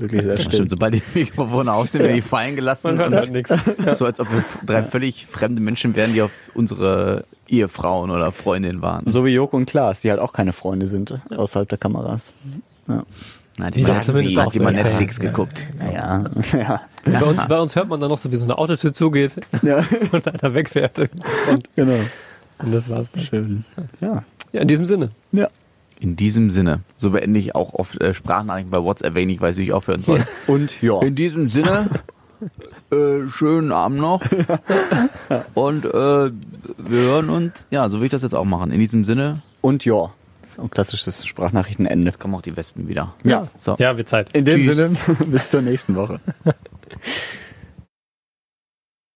wirklich sehr Das still. stimmt, sobald die Mikrofone aus sind, werden die fallen gelassen. Man hört halt nichts. So als ob wir drei völlig fremde Menschen wären, die auf unsere Ehefrauen oder Freundinnen waren. So wie Joko und Klaas, die halt auch keine Freunde sind außerhalb der Kameras. Ja. Na, Die sagen zumindest sie auch hat so immer erzählen. Netflix Ja. geguckt. Ja. ja. Bei, uns, bei uns hört man dann noch so, wie so eine Autotür zugeht ja. und einer wegfährt. Und, Genau. und das war's dann. Schön. Ja. Ja, in diesem Sinne. Ja. In diesem Sinne, so beende ich auch oft äh, Sprachnachrichten bei WhatsApp, wenn ich nicht weiß, wie ich aufhören soll. Und ja. In diesem Sinne, äh, schönen Abend noch. Und äh, wir hören uns. Ja, so will ich das jetzt auch machen. In diesem Sinne Und ja. Das ist ein klassisches Sprachnachrichtenende. kommen auch die Wespen wieder. Ja. So. Ja, wird Zeit. In dem Tschüss. Sinne, bis zur nächsten Woche.